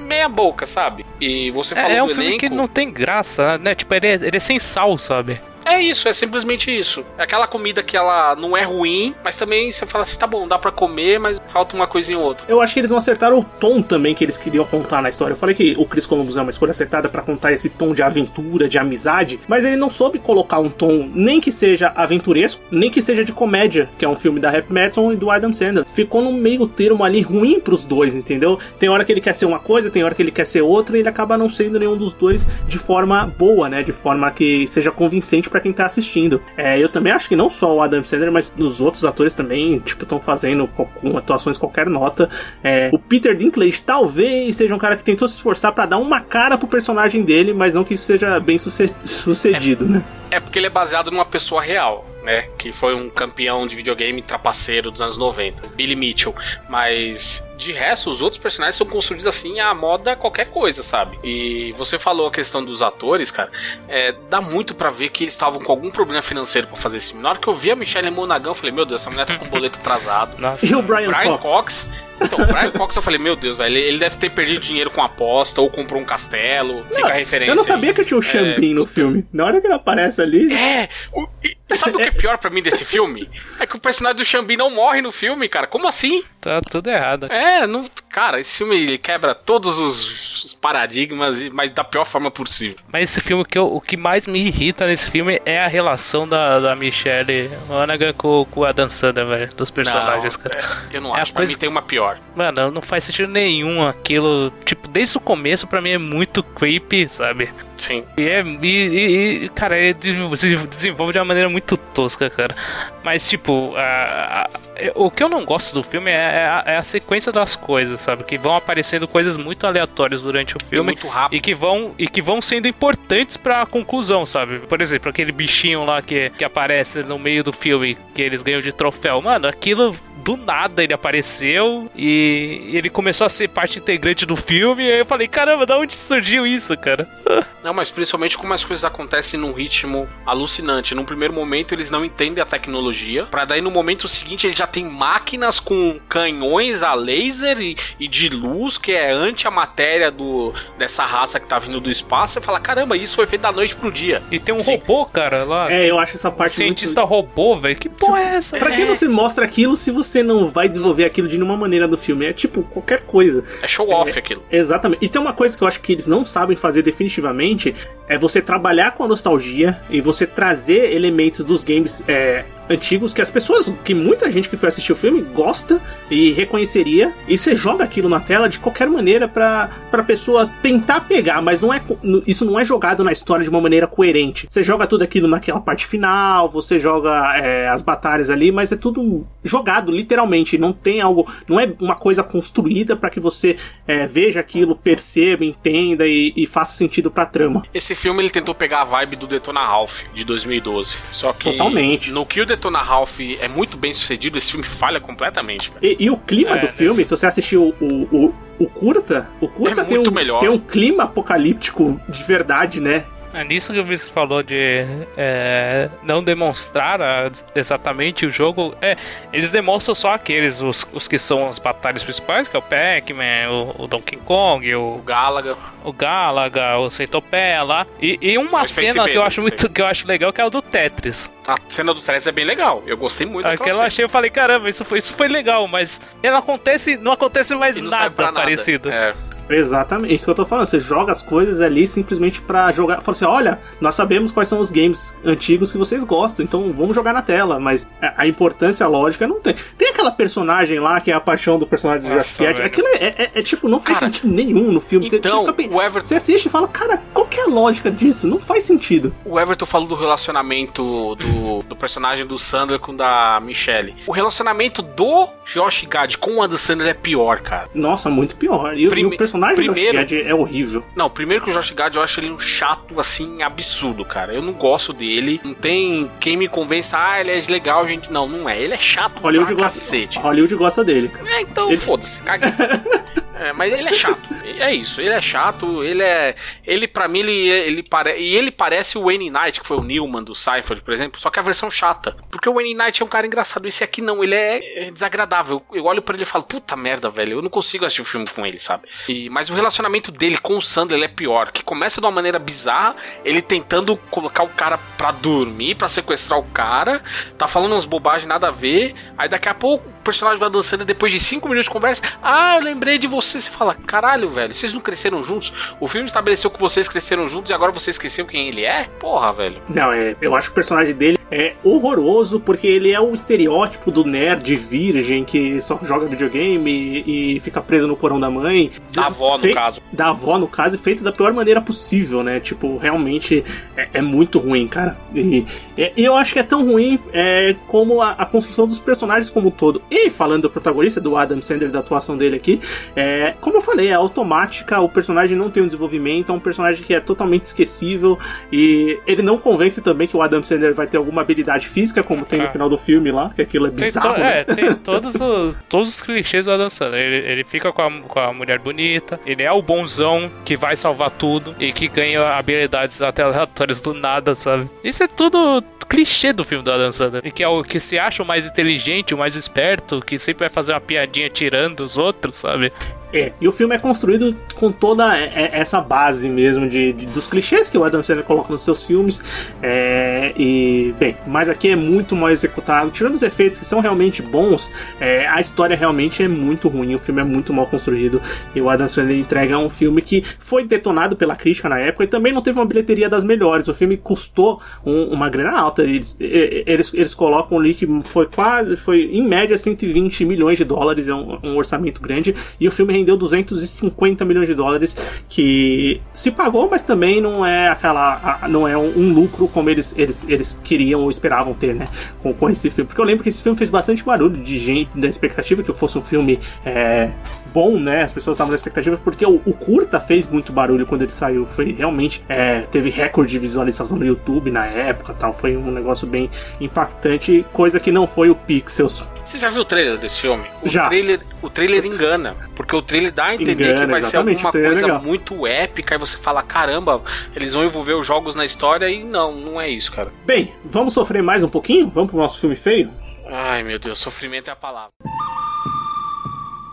Speaker 3: meia boca, sabe? E você
Speaker 2: é,
Speaker 3: falou
Speaker 2: é,
Speaker 3: é
Speaker 2: um filme
Speaker 3: elenco...
Speaker 2: que não tem graça, né? Tipo, ele é, ele é sem sal, sabe?
Speaker 3: É isso, é simplesmente isso. É aquela comida que ela não é ruim, mas também você fala assim, tá bom, dá para comer, mas falta uma coisinha ou outra.
Speaker 1: Eu acho que eles vão acertar o tom também que eles queriam contar na história. Eu falei que o Chris Columbus é uma escolha acertada para contar esse tom de aventura, de amizade, mas ele não soube colocar um tom nem que seja aventuresco, nem que seja de comédia, que é um filme da Rap Madison e do Adam Sandler. Ficou no meio termo ali ruim pros dois, entendeu? Tem hora que ele quer ser uma coisa, tem hora que ele quer ser outra, e ele acaba não sendo nenhum dos dois de forma boa, né? De forma que seja convincente para quem tá assistindo. É, eu também acho que não só o Adam Sandler, mas os outros atores também, tipo, estão fazendo com, atuações qualquer nota. É, o Peter Dinklage talvez seja um cara que tentou se esforçar para dar uma cara pro personagem dele, mas não que isso seja bem sucedido,
Speaker 3: é,
Speaker 1: né?
Speaker 3: É porque ele é baseado numa pessoa real né? Que foi um campeão de videogame trapaceiro dos anos 90, Billy Mitchell. Mas de resto, os outros personagens são construídos assim à moda qualquer coisa, sabe? E você falou a questão dos atores, cara. É, dá muito para ver que eles estavam com algum problema financeiro para fazer esse filme. Na hora que eu vi a Michelle Monaghan, eu falei, meu Deus, essa mulher tá com boleto atrasado.
Speaker 1: Nossa. E o Brian, Brian Cox? Cox
Speaker 3: então, o Brian Cox eu falei, meu Deus, velho, ele deve ter perdido dinheiro com aposta ou comprou um castelo. Não, fica a referência.
Speaker 1: Eu não sabia aí. que tinha o Champagne é... no filme. Na hora que ele aparece ali.
Speaker 3: É, o, sabe o que é pior para mim desse filme? É que o personagem do Xambi não morre no filme, cara. Como assim?
Speaker 2: Tá tudo errado.
Speaker 3: É, não, cara, esse filme ele quebra todos os, os paradigmas, mas da pior forma possível.
Speaker 2: Mas esse filme, que eu, o que mais me irrita nesse filme é a relação da, da Michelle Monaghan com, com a Dan Sandler, velho, dos personagens,
Speaker 3: não,
Speaker 2: cara.
Speaker 3: É, eu não é acho, pra mim tem uma pior.
Speaker 2: Mano, não faz sentido nenhum aquilo. Tipo, desde o começo, pra mim é muito creepy, sabe?
Speaker 3: Sim.
Speaker 2: E, é, e, e cara, ele se desenvolve de uma maneira muito tosca, cara. Mas, tipo, a, É, o que eu não gosto do filme é, é, a, é, a, sequência das coisas, sabe? Que vão aparecendo coisas muito aleatórias durante o filme.
Speaker 3: muito rápido.
Speaker 2: E que vão, e que vão sendo importantes pra conclusão, sabe? Por exemplo, aquele bichinho lá que, que aparece no meio do filme, que eles ganham de troféu. Mano, aquilo do nada ele apareceu e ele começou a ser parte integrante do filme. E aí eu falei, caramba, da onde surgiu isso, cara?
Speaker 3: Não, mas principalmente como as coisas acontecem num ritmo alucinante. Num primeiro momento eles não entendem a tecnologia, para daí no momento seguinte eles já tem máquinas com canhões a laser e, e de luz que é anti a matéria do, dessa raça que tá vindo do espaço. Você fala, caramba, isso foi feito da noite pro dia.
Speaker 2: E tem um Sim. robô, cara, lá.
Speaker 1: É, eu acho essa parte. Um
Speaker 2: cientista muito... robô, velho. Que porra é essa?
Speaker 1: Pra
Speaker 2: é.
Speaker 1: que você mostra aquilo se você você não vai desenvolver aquilo de nenhuma maneira do filme. É tipo qualquer coisa.
Speaker 3: É show off é, aquilo.
Speaker 1: Exatamente. E tem uma coisa que eu acho que eles não sabem fazer definitivamente: é você trabalhar com a nostalgia e você trazer elementos dos games é, antigos que as pessoas, que muita gente que foi assistir o filme gosta e reconheceria, e você joga aquilo na tela de qualquer maneira pra, pra pessoa tentar pegar, mas não é isso não é jogado na história de uma maneira coerente. Você joga tudo aquilo naquela parte final, você joga é, as batalhas ali, mas é tudo jogado literalmente, não tem algo, não é uma coisa construída para que você é, veja aquilo, perceba, entenda e, e, faça sentido pra trama.
Speaker 3: Esse filme ele tentou pegar a vibe do Detona Ralph de 2012, só que
Speaker 1: Totalmente.
Speaker 3: no que o Detona Ralph é muito bem sucedido, esse filme falha completamente.
Speaker 1: E, e, o clima é, do filme, se você assistiu o, o, o curta, o curta é tem, um, melhor. tem um clima apocalíptico de verdade, né?
Speaker 2: É nisso que o Vinícius falou de é, não demonstrar a, exatamente o jogo. É, eles demonstram só aqueles, os, os que são as batalhas principais, que é o Pac-Man, o, o, Donkey Kong, o,
Speaker 3: o Galaga.
Speaker 2: O Galaga, o Centopeia lá. E, e uma cena que eu acho muito que eu acho legal que é o do Tetris.
Speaker 3: A cena do Tetris é bem legal. Eu gostei muito
Speaker 2: Aquela eu achei, eu falei, caramba, isso foi, isso foi legal, mas ela acontece, não acontece mais nada, nada parecido.
Speaker 1: É. Exatamente, isso que eu tô falando. Você joga as coisas ali simplesmente para jogar. Fala assim: olha, nós sabemos quais são os games antigos que vocês gostam, então vamos jogar na tela. Mas a importância lógica não tem. Tem aquela personagem lá que é a paixão do personagem de Josh Aquilo é, é, é, tipo, não faz cara, sentido nenhum no filme.
Speaker 3: Então, você, fica, o Everton...
Speaker 1: você assiste e fala, cara, qual que é a lógica disso? Não faz sentido.
Speaker 3: O Everton falou do relacionamento do, do personagem do Sandler com da Michelle. O relacionamento do Josh Gad com o Adam Sandler é pior, cara.
Speaker 1: Nossa, muito pior. E, Prime... e o personagem personagem primeiro, do Josh Gad é horrível.
Speaker 3: Não, primeiro que o Josh Gad eu acho ele um chato, assim, absurdo, cara. Eu não gosto dele. Não tem quem me convença, ah, ele é legal, gente. Não, não é. Ele é chato
Speaker 1: Hollywood pra gosta, cacete. Hollywood gosta dele. Cara.
Speaker 3: É, então ele... foda-se, caguei. É, mas ele é chato. É isso, ele é chato, ele é. Ele, pra mim, ele, ele. E ele parece o Wayne Knight, que foi o Newman do Cypher, por exemplo, só que a versão chata. Porque o Wayne Knight é um cara engraçado. Esse aqui não, ele é, é desagradável. Eu olho para ele e falo, puta merda, velho, eu não consigo assistir o um filme com ele, sabe? E, mas o relacionamento dele com o Sandler é pior. Que começa de uma maneira bizarra, ele tentando colocar o cara pra dormir, pra sequestrar o cara, tá falando umas bobagens nada a ver. Aí daqui a pouco o personagem vai dançando depois de cinco minutos de conversa. Ah, eu lembrei de você você, fala, caralho, velho, vocês não cresceram juntos? O filme estabeleceu que vocês cresceram juntos e agora vocês esqueceram quem ele é? Porra, velho.
Speaker 1: Não, é, eu acho que o personagem dele é horroroso porque ele é o estereótipo do nerd virgem que só joga videogame e, e fica preso no porão da mãe.
Speaker 3: Da avó, no caso.
Speaker 1: Da avó, no caso, e feito da pior maneira possível, né? Tipo, realmente é, é muito ruim, cara. E, e, eu acho que é tão ruim é, como a, a, construção dos personagens como um todo. E falando do protagonista, do Adam Sandler, da atuação dele aqui, é, como eu falei, é automática, o personagem não tem um desenvolvimento, é um personagem que é totalmente esquecível e ele não convence também que o Adam Sandler vai ter alguma uma habilidade física, como tem no é. final do filme lá, que aquilo é bizarro.
Speaker 2: Tem né? É, tem todos os, todos os clichês do Adam Sandler. Ele, ele fica com a, com a mulher bonita, ele é o bonzão que vai salvar tudo e que ganha habilidades até aleatórias do nada, sabe? Isso é tudo clichê do filme do Adam Sandler. E que é o que se acha o mais inteligente, o mais esperto, que sempre vai fazer uma piadinha tirando os outros, sabe?
Speaker 1: É, e o filme é construído com toda essa base mesmo de, de dos clichês que o Adam Sandler coloca nos seus filmes. É, e, bem, mas aqui é muito mal executado. Tirando os efeitos que são realmente bons, é, a história realmente é muito ruim. O filme é muito mal construído. E o Adam Sandler entrega um filme que foi detonado pela crítica na época e também não teve uma bilheteria das melhores. O filme custou um, uma grana alta. Eles, eles, eles colocam ali que foi quase, foi em média 120 milhões de dólares, é um, um orçamento grande. E o filme rendeu 250 milhões de dólares, que se pagou, mas também não é aquela. não é um, lucro como eles, eles, eles queriam ou esperavam ter, né? Com, com esse filme. Porque eu lembro que esse filme fez bastante barulho de gente, da expectativa que fosse um filme é, bom, né? As pessoas estavam na expectativa, porque o, o, curta fez muito barulho quando ele saiu. Foi realmente. É, teve recorde de visualização no YouTube na época tal. Foi um negócio bem impactante, coisa que não foi o Pixels.
Speaker 3: Você já viu o trailer desse filme? O
Speaker 1: já.
Speaker 3: Trailer, o trailer engana, porque o trailer dá a entender engana, que vai ser alguma é coisa legal. muito épica e você fala, caramba, eles vão envolver os jogos na história e não, não é isso, cara.
Speaker 1: Bem, vamos sofrer mais um pouquinho? Vamos pro nosso filme feio?
Speaker 3: Ai, meu Deus, sofrimento é a palavra.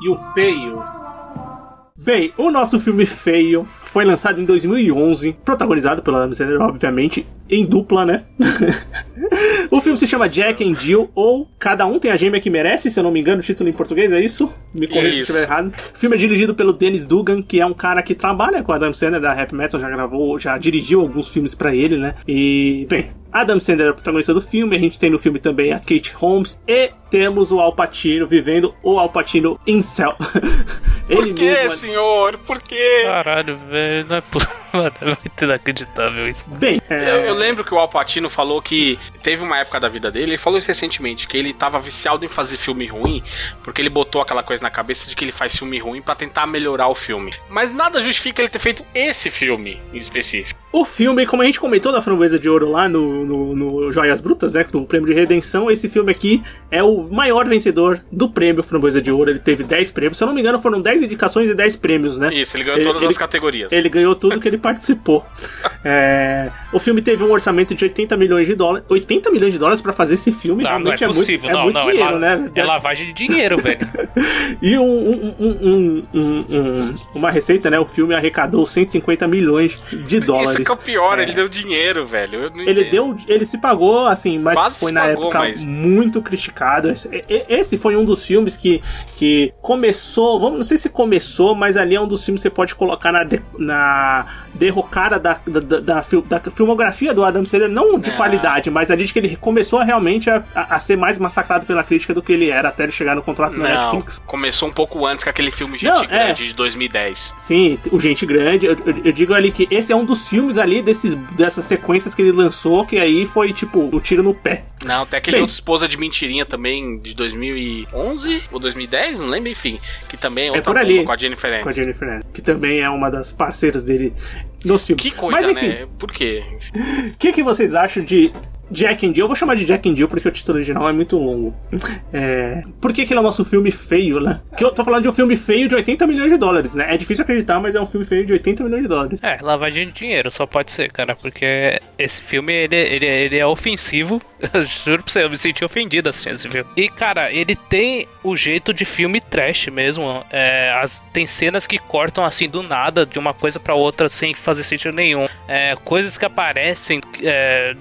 Speaker 1: E o feio Bem, o nosso filme feio foi lançado em 2011, protagonizado pela Adam Sandler, obviamente, em dupla, né? o filme se chama Jack and Jill, ou Cada Um Tem a Gêmea Que Merece, se eu não me engano, o título em português é isso? Me corrija se estiver errado. O filme é dirigido pelo Dennis Dugan, que é um cara que trabalha com a Adam Sandler da Rap Metal, já gravou, já dirigiu alguns filmes para ele, né? E, bem, Adam Sandler é o protagonista do filme, a gente tem no filme também a Kate Holmes e temos o Al Pacino vivendo o Al Pacino incel.
Speaker 3: Ele Por que, mesmo... senhor? Por quê?
Speaker 2: Caralho, velho, não é possível. Mano, é muito inacreditável isso.
Speaker 3: Bem, é... eu, eu, lembro que o Al Pacino falou que teve uma época da vida dele, ele falou isso recentemente, que ele tava viciado em fazer filme ruim, porque ele botou aquela coisa na cabeça de que ele faz filme ruim para tentar melhorar o filme. Mas nada justifica ele ter feito esse filme em específico.
Speaker 1: O filme, como a gente comentou da Framboesa de Ouro lá no, no, no Joias Brutas, né, do Prêmio de Redenção, esse filme aqui é o maior vencedor do Prêmio Framboesa de Ouro. Ele teve 10 prêmios, se eu não me engano, foram 10 indicações e 10 prêmios, né?
Speaker 3: Isso, ele ganhou ele, todas ele, as categorias.
Speaker 1: Ele ganhou tudo que ele participou. é, o filme teve um orçamento de 80 milhões de dólares. 80 milhões de dólares para fazer esse filme
Speaker 2: não, realmente não é, possível. é muito, é não, muito não, dinheiro, é né? É lavagem de dinheiro, velho.
Speaker 1: e um, um, um, uma receita, né? O filme arrecadou 150 milhões de dólares. Isso
Speaker 3: que é o pior, ele deu dinheiro, velho.
Speaker 1: ele deu, ele se pagou, assim, mas Quase foi na pagou, época mas... muito criticado. Esse, esse foi um dos filmes que, que começou, vamos, não sei se começou, mas ali é um dos filmes que você pode colocar na, na derrocada da, da, da, da, filmografia do Adam Sandler, não de é. qualidade, mas ali de que ele começou realmente a, a, ser mais massacrado pela crítica do que ele era até ele chegar no contrato na Netflix.
Speaker 3: Começou um pouco antes com aquele filme Gente não, é. Grande é. de 2010.
Speaker 1: Sim, o Gente Grande. Eu, eu, eu, digo ali que esse é um dos filmes ali desses, dessas sequências que ele lançou, que aí foi tipo o tiro no pé.
Speaker 3: Não, até aquele Bem, outro Esposa de Mentirinha também, de 2011 ou 2010, não lembro, enfim. Que também é
Speaker 1: é por ali,
Speaker 3: com a Jennifer Aniston.
Speaker 1: Com a Jennifer Aniston, que também é uma das parceiras dele nos filmes.
Speaker 3: Que coisa, Mas, enfim, né? Por quê?
Speaker 1: O que, que vocês acham de Jack and Jill, eu vou chamar de Jack and Jill porque o título original é muito longo. É... Por que, ele é o nosso filme feio, né? Que eu tô falando de um filme feio de 80 milhões de dólares, né? É difícil acreditar, mas é um filme feio de 80 milhões de dólares.
Speaker 2: É, lavagem de dinheiro, só pode ser, cara, porque esse filme, ele, ele, ele é ofensivo. Eu juro pra você, eu me senti ofendido assim esse filme. E, cara, ele tem o jeito de filme trash mesmo. É, as, tem cenas que cortam assim do nada, de uma coisa para outra, sem fazer sentido nenhum. É, coisas que aparecem, é,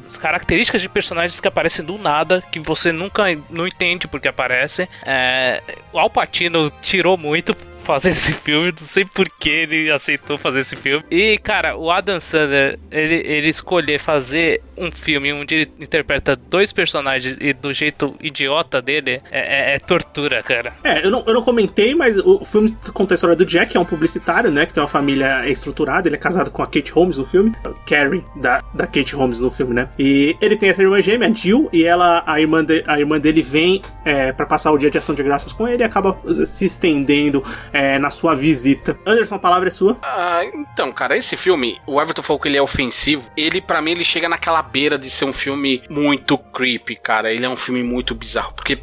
Speaker 2: de personagens que aparecem do nada, que você nunca não entende porque aparecem. É, o Alpatino tirou muito fazer esse filme, não sei por que ele aceitou fazer esse filme. E, cara, o Adam Sandler, ele, ele escolher fazer um filme onde ele interpreta dois personagens e do jeito idiota dele é, é, é tortura, cara.
Speaker 1: É, eu não, eu não comentei, mas o filme conta a história do Jack, que é um publicitário, né, que tem uma família estruturada, ele é casado com a Kate Holmes no filme, Carrie, da, da Kate Holmes no filme, né, e ele tem essa irmã gêmea, Jill, e ela, a irmã, de, a irmã dele vem é, para passar o dia de ação de graças com ele e acaba se estendendo é, na sua visita. Anderson, a palavra é sua.
Speaker 3: Ah, então, cara, esse filme, o Everton falou que ele é ofensivo. Ele, para mim, ele chega naquela beira de ser um filme muito creepy, cara. Ele é um filme muito bizarro. Porque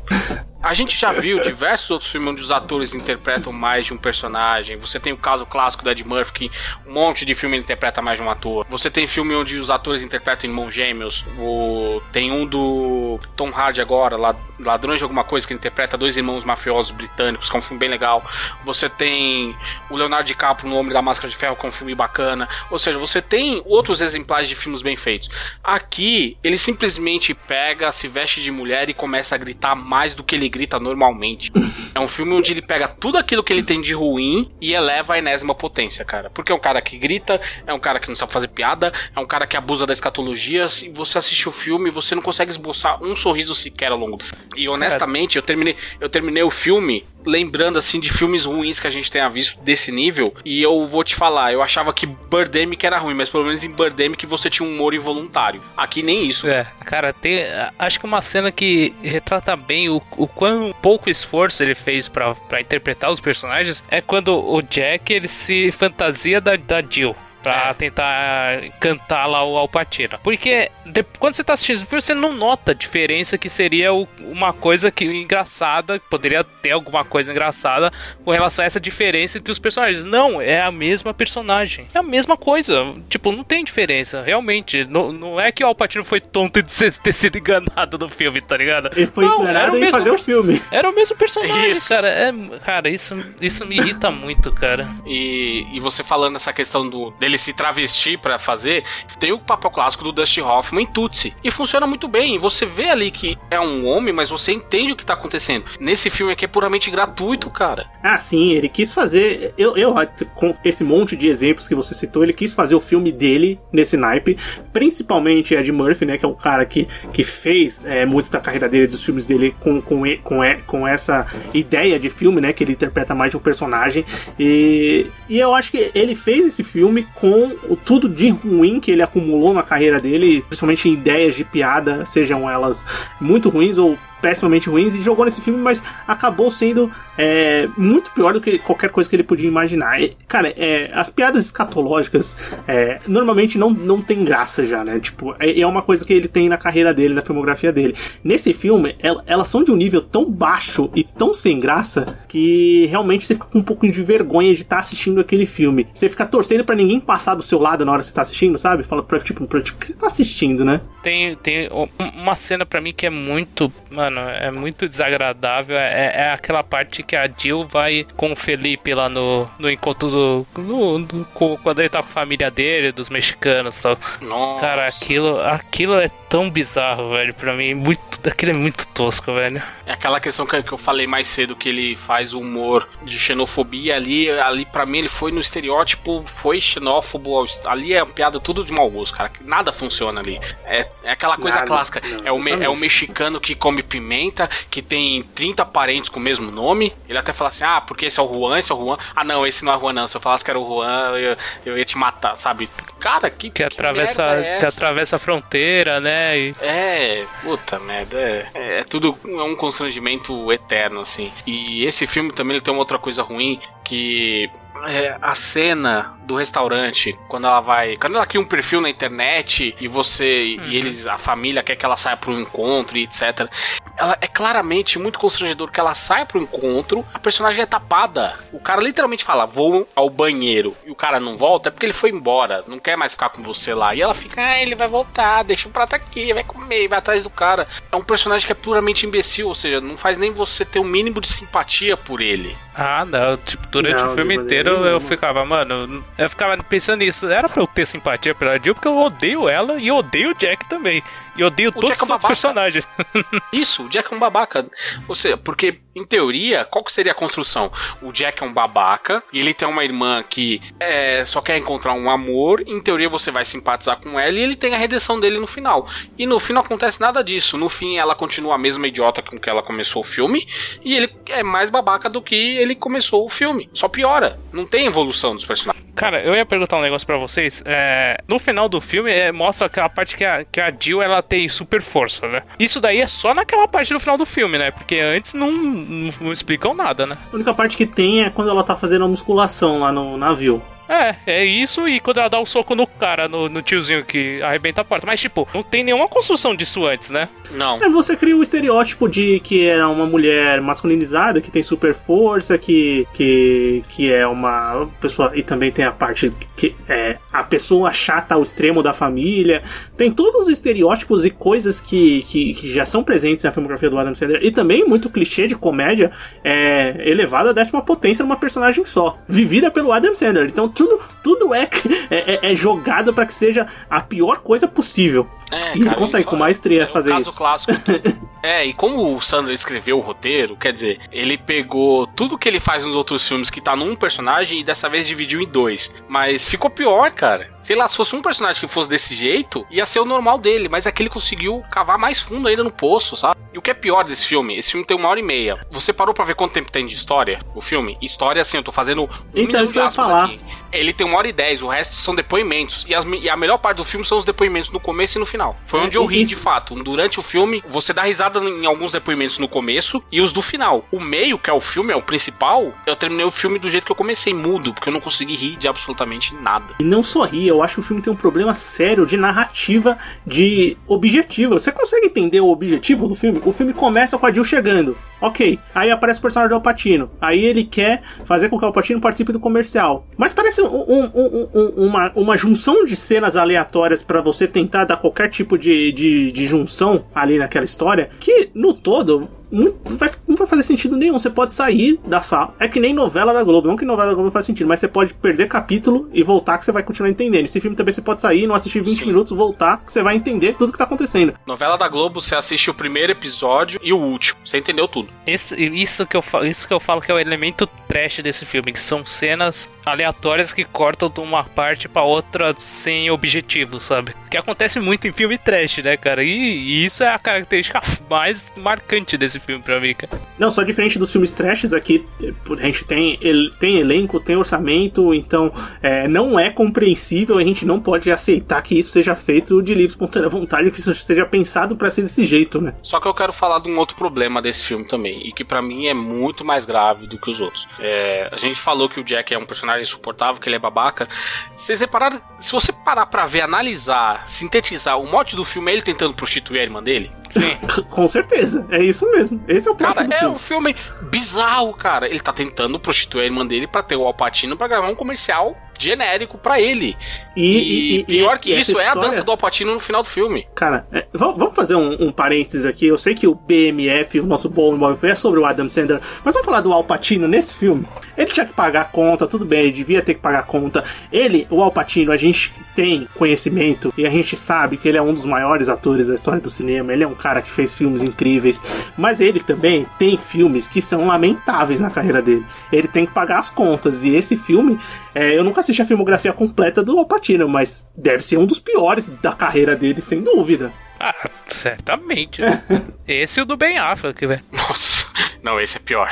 Speaker 3: a gente já viu diversos outros filmes onde os atores interpretam mais de um personagem. Você tem o caso clássico do Ed Murphy, que um monte de filme ele interpreta mais de um ator. Você tem filme onde os atores interpretam irmãos gêmeos. O... Tem um do Tom Hardy agora, Ladrões de Alguma Coisa, que interpreta dois irmãos mafiosos britânicos, que é um filme bem legal. Você tem o Leonardo DiCaprio no Homem da Máscara de Ferro, que é um filme bacana. Ou seja, você tem outros exemplares de filmes bem feitos. Aqui, ele simplesmente pega, se veste de mulher e começa a gritar mais do que ele grita normalmente. é um filme onde ele pega tudo aquilo que ele tem de ruim e eleva a enésima potência, cara. Porque é um cara que grita, é um cara que não sabe fazer piada, é um cara que abusa da escatologia. E você assiste o filme e você não consegue esboçar um sorriso sequer ao longo do filme. E honestamente, eu terminei, eu terminei o filme lembrando assim de filmes ruins que a gente tenha visto desse nível. E eu vou te falar, eu achava que Birdemic era ruim, mas pelo menos em Birdemic você tinha um humor involuntário. Aqui nem isso.
Speaker 2: É, cara, tem. Acho que uma cena que retrata bem o, o quão pouco esforço ele fez para interpretar os personagens é quando o Jack ele se fantasia da, da Jill pra é. tentar cantar lá o Alpatino. Porque de, quando você tá assistindo esse filme, você não nota a diferença que seria o, uma coisa que engraçada, poderia ter alguma coisa engraçada com relação a essa diferença entre os personagens. Não, é a mesma personagem. É a mesma coisa. Tipo, não tem diferença, realmente. Não, não é que o Alpatino foi tonto de ter sido enganado no filme, tá ligado?
Speaker 1: Ele foi não, enganado em fazer o filme.
Speaker 2: Era o mesmo personagem, isso. cara. É, cara, isso, isso me irrita muito, cara.
Speaker 3: E, e você falando essa questão do dele ele se travestir para fazer, tem o papel clássico do Dusty Hoffman em Tutsi. E funciona muito bem. Você vê ali que é um homem, mas você entende o que tá acontecendo. Nesse filme aqui é puramente gratuito, cara.
Speaker 1: Ah, sim, ele quis fazer. Eu, eu, com esse monte de exemplos que você citou, ele quis fazer o filme dele nesse naipe. Principalmente Ed Murphy, né? Que é o cara que, que fez é, muito da carreira dele, dos filmes dele, com, com, com, com essa ideia de filme, né? Que ele interpreta mais de um personagem. E, e eu acho que ele fez esse filme com tudo de ruim que ele acumulou na carreira dele, principalmente em ideias de piada, sejam elas muito ruins ou pessimamente ruins e jogou nesse filme, mas acabou sendo é, muito pior do que qualquer coisa que ele podia imaginar. E, cara, é, as piadas escatológicas é, normalmente não, não tem graça já, né? Tipo, é, é, uma coisa que ele tem na carreira dele, na filmografia dele. Nesse filme, elas são de um nível tão baixo e tão sem graça que realmente você fica com um pouco de vergonha de estar tá assistindo aquele filme. Você fica torcendo para ninguém passar do seu lado na hora que você tá assistindo, sabe? Fala pra, tipo, pra, tipo, o que você tá assistindo, né?
Speaker 2: Tem, tem uma cena para mim que é muito. Mano, mano, é muito desagradável. É, é aquela parte que a Jill vai com o Felipe lá no, no encontro do. No, no, quando ele tá com a família dele, dos mexicanos tal. Nossa. Cara, aquilo, aquilo é tão bizarro, velho, pra mim. Muito, aquilo é muito tosco, velho.
Speaker 3: É aquela questão que, que eu falei mais cedo, que ele faz o humor de xenofobia ali. Ali, pra mim, ele foi no estereótipo, foi xenófobo. Ali é uma piada tudo de mau gosto, cara. Nada funciona ali. É, é aquela coisa Nada, clássica. Não, é, o me, é o mexicano que come pimenta Pimenta, que tem 30 parentes com o mesmo nome. Ele até fala assim: ah, porque esse é o Juan, esse é o Juan. Ah, não, esse não é o Juan, não. Se eu falasse que era o Juan, eu, eu ia te matar, sabe? Cara, que.
Speaker 2: Que, que atravessa, é que atravessa a fronteira, né?
Speaker 3: E... É, puta merda. É, é tudo é um constrangimento eterno, assim. E esse filme também ele tem uma outra coisa ruim que é, a cena do restaurante, quando ela vai. Quando ela cria um perfil na internet e você. Uhum. E eles, a família quer que ela saia pro encontro e etc. Ela é claramente muito constrangedor que ela saia pro encontro, a personagem é tapada. O cara literalmente fala, vou ao banheiro. E o cara não volta, é porque ele foi embora, não quer mais ficar com você lá. E ela fica, ah, ele vai voltar, deixa o prato aqui, vai comer, vai atrás do cara. É um personagem que é puramente imbecil, ou seja, não faz nem você ter o um mínimo de simpatia por ele.
Speaker 2: Ah, não, tipo, durante não, o filme inteiro eu, eu ficava, mano, eu ficava pensando nisso. Era pra eu ter simpatia pela Jill, porque eu odeio ela e odeio o Jack também. E odeio o todos Jack é os é outros personagens.
Speaker 3: Isso, o Jack é um babaca. Ou seja, porque, em teoria, qual que seria a construção? O Jack é um babaca, e ele tem uma irmã que é, só quer encontrar um amor. Em teoria, você vai simpatizar com ela e ele tem a redenção dele no final. E no fim não acontece nada disso. No fim, ela continua a mesma idiota com que ela começou o filme, e ele é mais babaca do que ele começou o filme. Só piora. Não tem evolução dos personagens.
Speaker 2: Cara, eu ia perguntar um negócio para vocês. É, no final do filme, é, mostra aquela parte que a, que a Jill ela tem super força, né? Isso daí é só naquela parte do final do filme, né? Porque antes não, não, não explicam nada, né?
Speaker 1: A única parte que tem é quando ela tá fazendo a musculação lá no navio.
Speaker 2: É, é isso e quando ela dá o um soco no cara, no, no, tiozinho que arrebenta a porta. Mas, tipo, não tem nenhuma construção disso antes, né?
Speaker 3: Não.
Speaker 1: É, você cria o um estereótipo de que é uma mulher masculinizada, que tem super força, que, que, que é uma pessoa. E também tem a parte que é a pessoa chata ao extremo da família. Tem todos os estereótipos e coisas que, que, que já são presentes na filmografia do Adam Sandler. E também muito clichê de comédia é, elevado à décima potência numa personagem só, vivida pelo Adam Sandler. Então, tudo, tudo é, é, é jogado para que seja a pior coisa possível. É, e ele consegue com maestria é fazer caso isso.
Speaker 3: clássico. é, e como o Sandro escreveu o roteiro, quer dizer, ele pegou tudo que ele faz nos outros filmes que tá num personagem e dessa vez dividiu em dois. Mas ficou pior, cara. Sei lá, se fosse um personagem que fosse desse jeito, ia ser o normal dele, mas aquele conseguiu cavar mais fundo ainda no poço, sabe? E o que é pior desse filme? Esse filme tem uma hora e meia. Você parou para ver quanto tempo tem de história? O filme? História, assim, eu tô fazendo um
Speaker 1: então, isso que eu ia falar. Aqui.
Speaker 3: Ele tem uma hora e dez, o resto são depoimentos. E, as, e, a melhor parte do filme são os depoimentos no começo e no final. Foi é, onde eu ri, de fato. Durante o filme, você dá risada em alguns depoimentos no começo e os do final. O meio, que é o filme, é o principal, eu terminei o filme do jeito que eu comecei, mudo, porque eu não consegui rir de absolutamente nada.
Speaker 1: E não só rir, eu acho que o filme tem um problema sério de narrativa, de objetivo. Você consegue entender o objetivo do filme? O filme começa com a Jill chegando. Ok. Aí aparece o personagem do Alpatino. Aí ele quer fazer com que o Alpatino participe do comercial. Mas parece um, um, um, uma, uma junção de cenas aleatórias para você tentar dar qualquer tipo de, de, de junção ali naquela história. Que no todo não, vai, não vai fazer sentido nenhum. Você pode sair da sala. É que nem novela da Globo. Não que novela da Globo faz sentido, mas você pode perder capítulo e voltar que você vai continuar entendendo. Esse filme também você pode sair, não assistir 20 Sim. minutos, voltar, que você vai entender tudo que tá acontecendo.
Speaker 3: Novela da Globo, você assiste o primeiro episódio e o último. Você entendeu tudo.
Speaker 2: Esse, isso, que eu, isso que eu falo que é o elemento trash desse filme, que são cenas aleatórias que cortam de uma parte para outra sem objetivo, sabe? Que acontece muito em filme trash, né, cara? E, e isso é a característica mais marcante desse filme pra mim, cara.
Speaker 1: Não, só diferente dos filmes trashes aqui, a gente tem, tem elenco, tem orçamento, então é, não é compreensível, a gente não pode aceitar que isso seja feito de livre espontânea vontade, que isso seja pensado para ser desse jeito, né?
Speaker 3: Só que eu quero falar de um outro problema desse filme também, e que para mim é muito mais grave do que os outros. É, a gente falou que o Jack é um personagem insuportável, que ele é babaca. Vocês repararam, se você parar pra ver, analisar, sintetizar, o mote do filme é ele tentando prostituir a irmã dele?
Speaker 1: Com certeza, é isso mesmo. Esse é o
Speaker 3: Cara,
Speaker 1: é
Speaker 3: filme. um filme bizarro, cara. Ele tá tentando prostituir a irmã dele pra ter o Alpatino pra gravar um comercial genérico para ele. E, e, e, pior que isso é a dança do Alpatino no final do filme.
Speaker 1: Cara, é, vamos fazer um, um, parênteses aqui. Eu sei que o BMF, o nosso bom imóvel, é sobre o Adam Sandler, mas vamos falar do Alpatino nesse filme. Ele tinha que pagar a conta, tudo bem, ele devia ter que pagar a conta. Ele, o Alpatino, a gente tem conhecimento e a gente sabe que ele é um dos maiores atores da história do cinema. Ele é um cara que fez filmes incríveis, mas ele também tem filmes que são lamentáveis na carreira dele. Ele tem que pagar as contas e esse filme, é, eu nunca assisti a filmografia completa do Alpatino, mas deve ser um dos piores da carreira dele, sem dúvida.
Speaker 2: Ah, certamente. esse e o do Ben Affleck, velho.
Speaker 3: Nossa, não, esse é pior.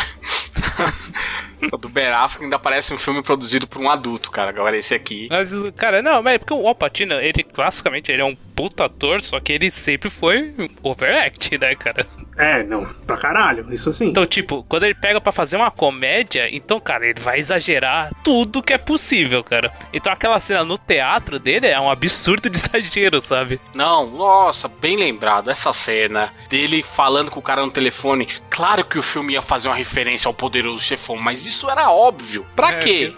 Speaker 3: o do Ben Affleck ainda parece um filme produzido por um adulto, cara. Agora esse aqui.
Speaker 2: Mas, cara, não, mas é porque o Alpatino, ele classicamente ele é um puta ator, só que ele sempre foi overact, né, cara?
Speaker 1: É, não, pra caralho, isso sim.
Speaker 2: Então, tipo, quando ele pega para fazer uma comédia, então, cara, ele vai exagerar tudo que é possível, cara. Então aquela cena no teatro dele é um absurdo de exagero, sabe?
Speaker 3: Não, nossa, bem lembrado, essa cena dele falando com o cara no telefone. Claro que o filme ia fazer uma referência ao poderoso chefão, mas isso era óbvio. Pra é, quê?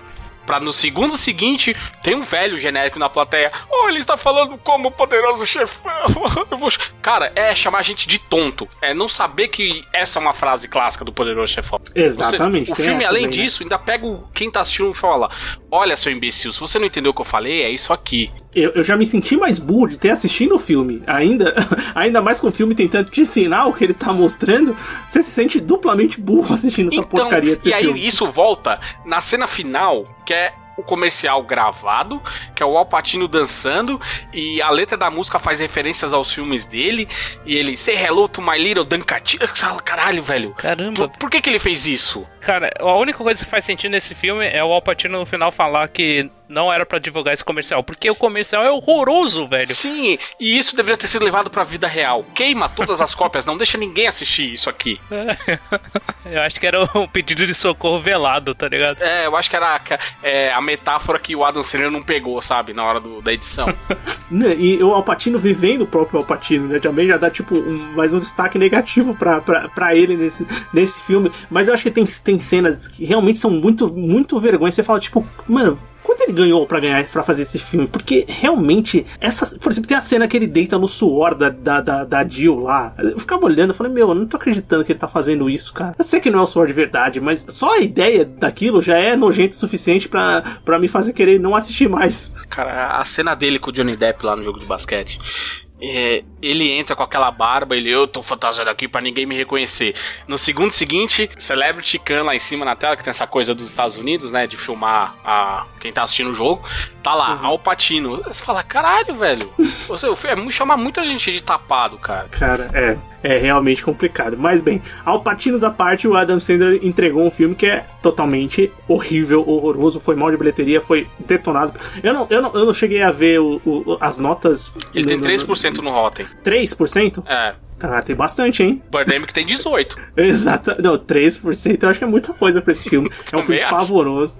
Speaker 3: Pra no segundo seguinte, tem um velho genérico na plateia. Oh, ele está falando como poderoso chefão. Cara, é chamar a gente de tonto. É não saber que essa é uma frase clássica do poderoso chefão.
Speaker 1: Exatamente.
Speaker 3: O filme, além também, né? disso, ainda pega o, quem tá assistindo e fala: Olha, seu imbecil, se você não entendeu o que eu falei, é isso aqui.
Speaker 1: Eu, eu já me senti mais burro de ter assistido o filme. Ainda, ainda mais com o filme tentando te ensinar o que ele tá mostrando. Você se sente duplamente burro assistindo essa então, porcaria desse
Speaker 3: E aí
Speaker 1: filme.
Speaker 3: isso volta na cena final, que é o comercial gravado, que é o Alpatino dançando, e a letra da música faz referências aos filmes dele, e ele, say hello to my little Duncatino, caralho, velho.
Speaker 2: Caramba.
Speaker 3: Por, por, que que ele fez isso?
Speaker 2: Cara, a única coisa que faz sentido nesse filme é o Alpatino no final falar que não era para divulgar esse comercial, porque o comercial é horroroso, velho.
Speaker 3: Sim, e isso deveria ter sido levado pra vida real. Queima todas as cópias, não deixa ninguém assistir isso aqui.
Speaker 2: eu acho que era um pedido de socorro velado, tá ligado?
Speaker 3: É, eu acho que era é, a metáfora que o Adam Sandler não pegou, sabe, na hora do, da edição.
Speaker 1: Né, e o Alpatino vivendo o próprio Alpatino, né? Também já dá, tipo, um, mais um destaque negativo pra, pra, pra ele nesse, nesse filme. Mas eu acho que tem, tem cenas que realmente são muito, muito vergonha. Você fala, tipo, mano, quanto ele ganhou para ganhar para fazer esse filme? Porque realmente, essa, por exemplo, tem a cena que ele deita no suor da, da, da, da Jill lá. Eu ficava olhando e falei, meu, eu não tô acreditando que ele tá fazendo isso, cara. Eu sei que não é o suor de verdade, mas só a ideia daquilo já é nojento o suficiente para me fazer querer não assistir mais.
Speaker 3: Cara, a cena dele com o Johnny Depp lá no jogo de basquete é, ele entra com aquela barba, ele, eu tô fantasiado aqui para ninguém me reconhecer. No segundo seguinte, Celebrity Khan lá em cima na tela, que tem essa coisa dos Estados Unidos, né, de filmar a, quem tá assistindo o jogo, tá lá, uhum. Al Pacino. Você fala, caralho, velho, você, é chamar muita gente de tapado, cara.
Speaker 1: Cara, é é realmente complicado. Mas bem, ao patinos à parte, o Adam Sandler entregou um filme que é totalmente horrível, horroroso, foi mal de bilheteria, foi detonado. Eu não, eu não, eu não cheguei a ver o, o as notas.
Speaker 3: Ele no, tem 3% no, no Rotten.
Speaker 1: 3%?
Speaker 3: É.
Speaker 1: Ah, tem bastante, hein?
Speaker 3: Birdemic tem 18.
Speaker 1: Exato. Não, 3% eu acho que é muita coisa pra esse filme. É um filme acho. pavoroso.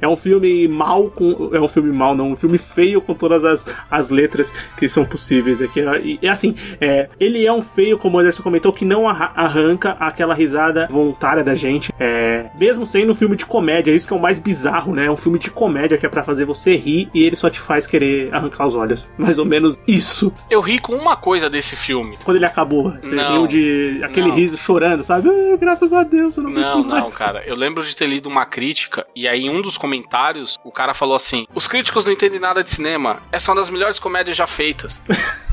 Speaker 1: É um filme mal com. É um filme mal, não. Um filme feio com todas as, as letras que são possíveis aqui. E, e assim, é, ele é um feio, como o Anderson comentou, que não arranca aquela risada voluntária da gente. É, mesmo sendo um filme de comédia, isso que é o mais bizarro, né? É um filme de comédia que é para fazer você rir e ele só te faz querer arrancar os olhos. Mais ou menos isso.
Speaker 3: Eu ri com uma coisa desse filme.
Speaker 1: Quando ele acabou, você não, riu de aquele não. riso chorando, sabe? Ah, graças a Deus, eu não
Speaker 3: Não, não, cara. Eu lembro de ter lido uma crítica e aí um dos comentários, o cara falou assim: os críticos não entendem nada de cinema. Essa é uma das melhores comédias já feitas.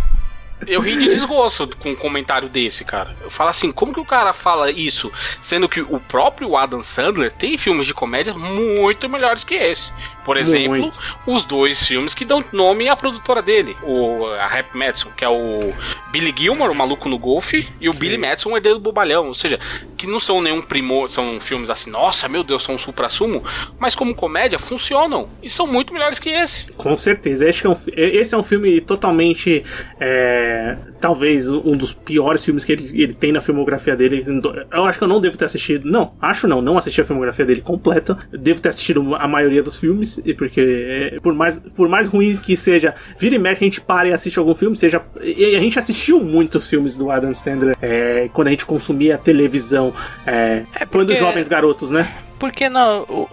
Speaker 3: Eu ri de desgosto com um comentário desse, cara. Eu falo assim, como que o cara fala isso, sendo que o próprio Adam Sandler tem filmes de comédia muito melhores que esse. Por exemplo, Muito. os dois filmes que dão nome à produtora dele, o a Rap Madison, que é o Billy Gilmore, o maluco no golfe, e o Sim. Billy Madison, o herdeiro do bobalhão, ou seja, que não são nenhum primor, são filmes assim, nossa, meu Deus, são um supra-sumo, mas como comédia funcionam e são muito melhores que esse.
Speaker 1: Com certeza, esse é um, esse é um filme totalmente, é, talvez um dos piores filmes que ele, ele tem na filmografia dele. Eu acho que eu não devo ter assistido, não, acho não, não assisti a filmografia dele completa, devo ter assistido a maioria dos filmes porque é, por mais, por mais ruim que seja, vira e mexe a gente para e assiste algum filme, seja. E a gente assistiu muitos filmes do Adam Sandler é, quando a gente consumia televisão, é, é porque... quando jovens garotos, né?
Speaker 2: Porque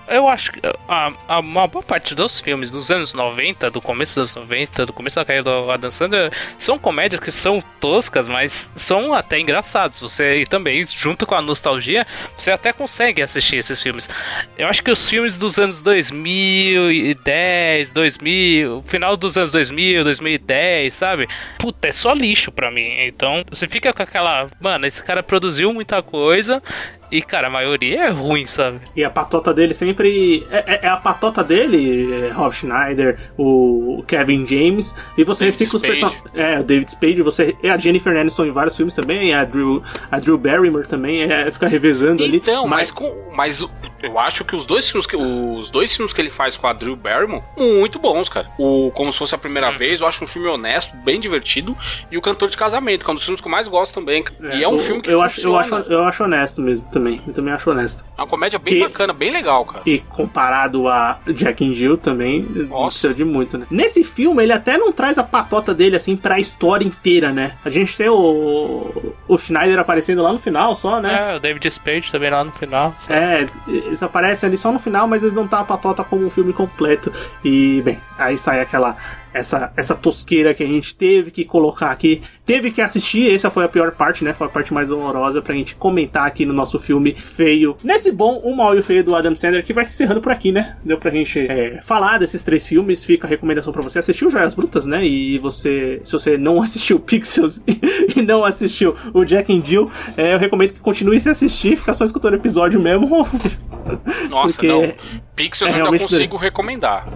Speaker 2: eu acho que a, a, uma boa parte dos filmes dos anos 90, do começo dos 90, do começo da carreira do Adam Sandler, são comédias que são toscas, mas são até engraçados. Você também, junto com a nostalgia, você até consegue assistir esses filmes. Eu acho que os filmes dos anos 2010, 2000, final dos anos 2000, 2010, sabe? Puta, é só lixo pra mim. Então, você fica com aquela, mano, esse cara produziu muita coisa e, cara, a maioria é ruim, sabe?
Speaker 1: E a patota dele sempre. É, é, é a patota dele, é, Rob Schneider, o Kevin James, e você David recicla os personagens. É, o David Spade, você. É a Jennifer Aniston em vários filmes também, a Drew, a Drew Barrymore também, é, fica revezando
Speaker 3: então,
Speaker 1: ali.
Speaker 3: Então, mas, com, mas eu acho que os dois filmes que os dois filmes que ele faz com a Drew Barrymore, muito bons, cara. O Como se fosse a primeira hum. vez, eu acho um filme honesto, bem divertido, e o Cantor de Casamento, que é um dos filmes que eu mais gosto também. É, e é um
Speaker 1: o,
Speaker 3: filme que
Speaker 1: eu acho, eu acho, eu acho honesto mesmo também. Eu também acho honesto.
Speaker 3: É uma comédia bem que, bacana, bem legal, cara.
Speaker 1: E comparado a Jack and Jill também, Nossa. não de muito, né? Nesse filme, ele até não traz a patota dele, assim, pra história inteira, né? A gente tem o, o Schneider aparecendo lá no final só, né?
Speaker 2: É, o David Spade também lá no final.
Speaker 1: Só. É, eles aparecem ali só no final, mas eles não tá a patota como um filme completo. E, bem, aí sai aquela essa, essa tosqueira que a gente teve que colocar aqui. Teve que assistir, essa foi a pior parte, né? Foi a parte mais horrorosa pra gente comentar aqui no nosso filme feio. Nesse bom, o mal e o feio do Adam Sandler, que vai se encerrando por aqui, né? Deu pra gente é, falar desses três filmes. Fica a recomendação pra você assistir o Joias Brutas, né? E você, se você não assistiu Pixels e não assistiu o Jack and Jill, é, eu recomendo que continue a assistir, fica só escutando o episódio mesmo.
Speaker 3: Nossa, Porque não. Pixels é eu ainda consigo recomendar.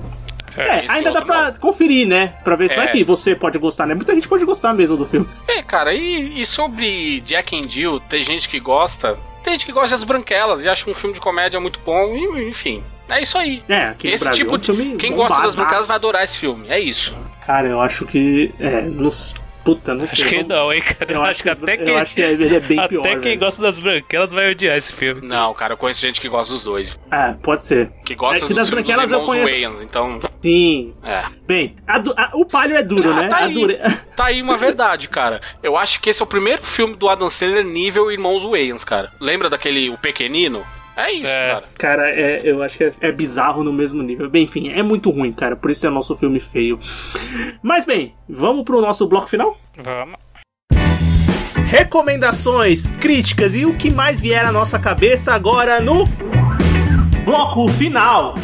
Speaker 1: É, é ainda dá pra não. conferir, né? Pra ver se é. vai que você pode gostar, né? Muita gente pode gostar mesmo do filme.
Speaker 3: É, cara, e, e sobre Jack and Jill, tem gente que gosta, tem gente que gosta das branquelas e acha um filme de comédia muito bom, e, enfim. É isso aí.
Speaker 1: É,
Speaker 3: esse
Speaker 1: Brasil,
Speaker 3: tipo é de. Quem gosta das branquelas vai adorar esse filme. É isso.
Speaker 1: Cara, eu acho que. É, nos Puta, não
Speaker 2: sei. Acho que não, hein, cara.
Speaker 1: Eu, eu acho que, até quem. Eu acho que ele é bem
Speaker 2: até
Speaker 1: pior.
Speaker 2: Até quem
Speaker 1: velho.
Speaker 2: gosta das branquelas vai odiar esse filme.
Speaker 3: Não, cara, eu conheço gente que gosta dos dois.
Speaker 1: Ah, pode ser.
Speaker 3: Que gosta
Speaker 1: é que
Speaker 3: das
Speaker 1: branquelas eu conheço.
Speaker 3: Wayans, então.
Speaker 1: Sim.
Speaker 3: É.
Speaker 1: Bem, a a, o palio é duro, ah, né?
Speaker 3: Tá aí, dure... tá aí uma verdade, cara. Eu acho que esse é o primeiro filme do Adam Sandler nível Irmãos Wayans, cara. Lembra daquele O Pequenino? É isso, é. cara.
Speaker 1: Cara, é, eu acho que é, é, bizarro no mesmo nível. Bem, enfim, é muito ruim, cara. Por isso é nosso filme feio. Mas bem, vamos pro nosso bloco final?
Speaker 2: Vamos
Speaker 1: recomendações, críticas e o que mais vier à nossa cabeça agora no bloco final.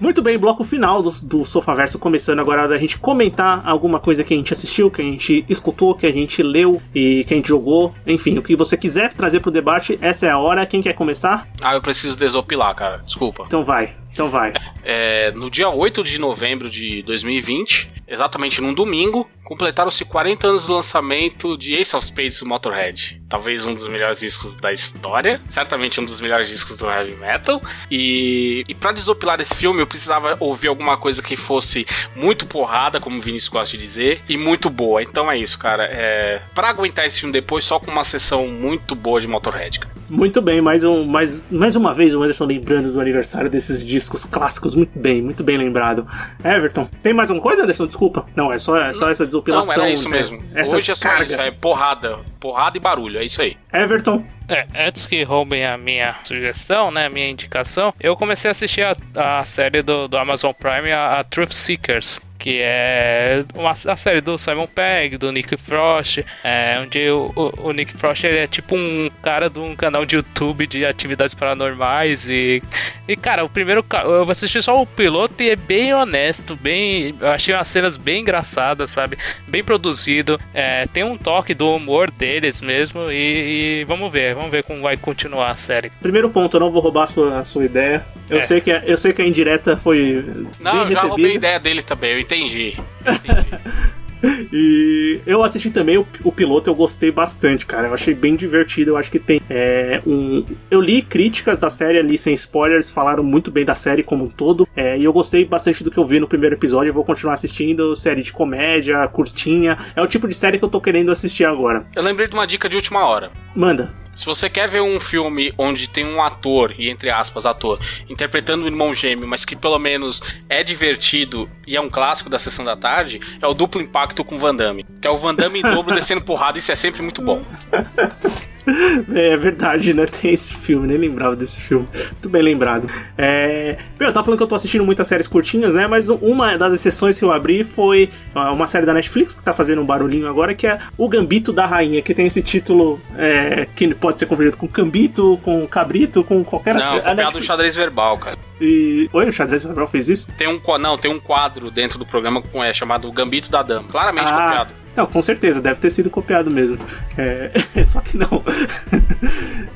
Speaker 1: Muito bem, bloco final do, do Sofaverso começando agora a gente comentar alguma coisa que a gente assistiu, que a gente escutou, que a gente leu e que a gente jogou. Enfim, o que você quiser trazer pro debate, essa é a hora. Quem quer começar?
Speaker 3: Ah, eu preciso desopilar, cara. Desculpa.
Speaker 1: Então vai. Então vai.
Speaker 3: É, no dia 8 de novembro de 2020, exatamente num domingo, completaram-se 40 anos do lançamento de Ace of Spades do Motorhead. Talvez um dos melhores discos da história, certamente um dos melhores discos do heavy metal. E, e para desopilar esse filme, eu precisava ouvir alguma coisa que fosse muito porrada, como o Vinícius gosta de dizer, e muito boa. Então é isso, cara. É, para aguentar esse filme depois, só com uma sessão muito boa de Motorhead. Cara.
Speaker 1: Muito bem, mais, um, mais, mais uma vez o Anderson lembrando do aniversário desses discos clássicos, muito bem, muito bem lembrado. Everton, tem mais alguma coisa, Anderson? Desculpa. Não, é só, é só essa desopilação.
Speaker 3: Não, era isso mesmo. Essa Hoje descarga. é só isso, é porrada. Porrada e barulho, é isso aí.
Speaker 1: Everton.
Speaker 2: É, antes que roubem a minha sugestão, né, a minha indicação, eu comecei a assistir a, a série do, do Amazon Prime, a, a Truth Seekers, que é uma, a série do Simon Pegg, do Nick Frost, é, onde o, o, o, Nick Frost é tipo um cara de um canal de YouTube de atividades paranormais e, e cara, o primeiro eu assisti só o piloto e é bem honesto, bem, eu achei as cenas bem engraçadas, sabe, bem produzido, é, tem um toque do humor deles mesmo e, e, vamos ver, vamos ver como vai continuar a série.
Speaker 1: Primeiro ponto, eu não vou roubar a sua, a sua ideia, eu, é. sei que a, eu sei que a indireta foi
Speaker 3: não, bem eu já roubei a ideia dele também, eu entendi. Entendi.
Speaker 1: e eu assisti também o, o, piloto, eu gostei bastante, cara. Eu achei bem divertido. Eu acho que tem é, um. Eu li críticas da série ali sem spoilers, falaram muito bem da série como um todo. É, e eu gostei bastante do que eu vi no primeiro episódio. Eu vou continuar assistindo. Série de comédia, curtinha. É o tipo de série que eu tô querendo assistir agora.
Speaker 3: Eu lembrei de uma dica de última hora.
Speaker 1: Manda.
Speaker 3: Se você quer ver um filme onde tem um ator, e entre aspas, ator, interpretando um irmão gêmeo, mas que pelo menos é divertido e é um clássico da sessão da tarde, é o Duplo Impacto com Van Damme. Que é o Van Damme em dobro descendo porrada, isso é sempre muito bom.
Speaker 1: É verdade, né? Tem esse filme, nem lembrava desse filme. Muito bem lembrado. É... eu tava falando que eu tô assistindo muitas séries curtinhas, né? Mas uma das exceções que eu abri foi uma série da Netflix que tá fazendo um barulhinho agora, que é O Gambito da Rainha, que tem esse título é... que pode ser confundido com Cambito, com Cabrito, com qualquer...
Speaker 3: Não, copiado do xadrez verbal, cara.
Speaker 1: E... Oi, o xadrez verbal fez isso?
Speaker 3: Tem um, não, tem um quadro dentro do programa com, é, chamado Gambito da Dama. Claramente ah. copiado.
Speaker 1: Não, com certeza, deve ter sido copiado mesmo. É, só que não.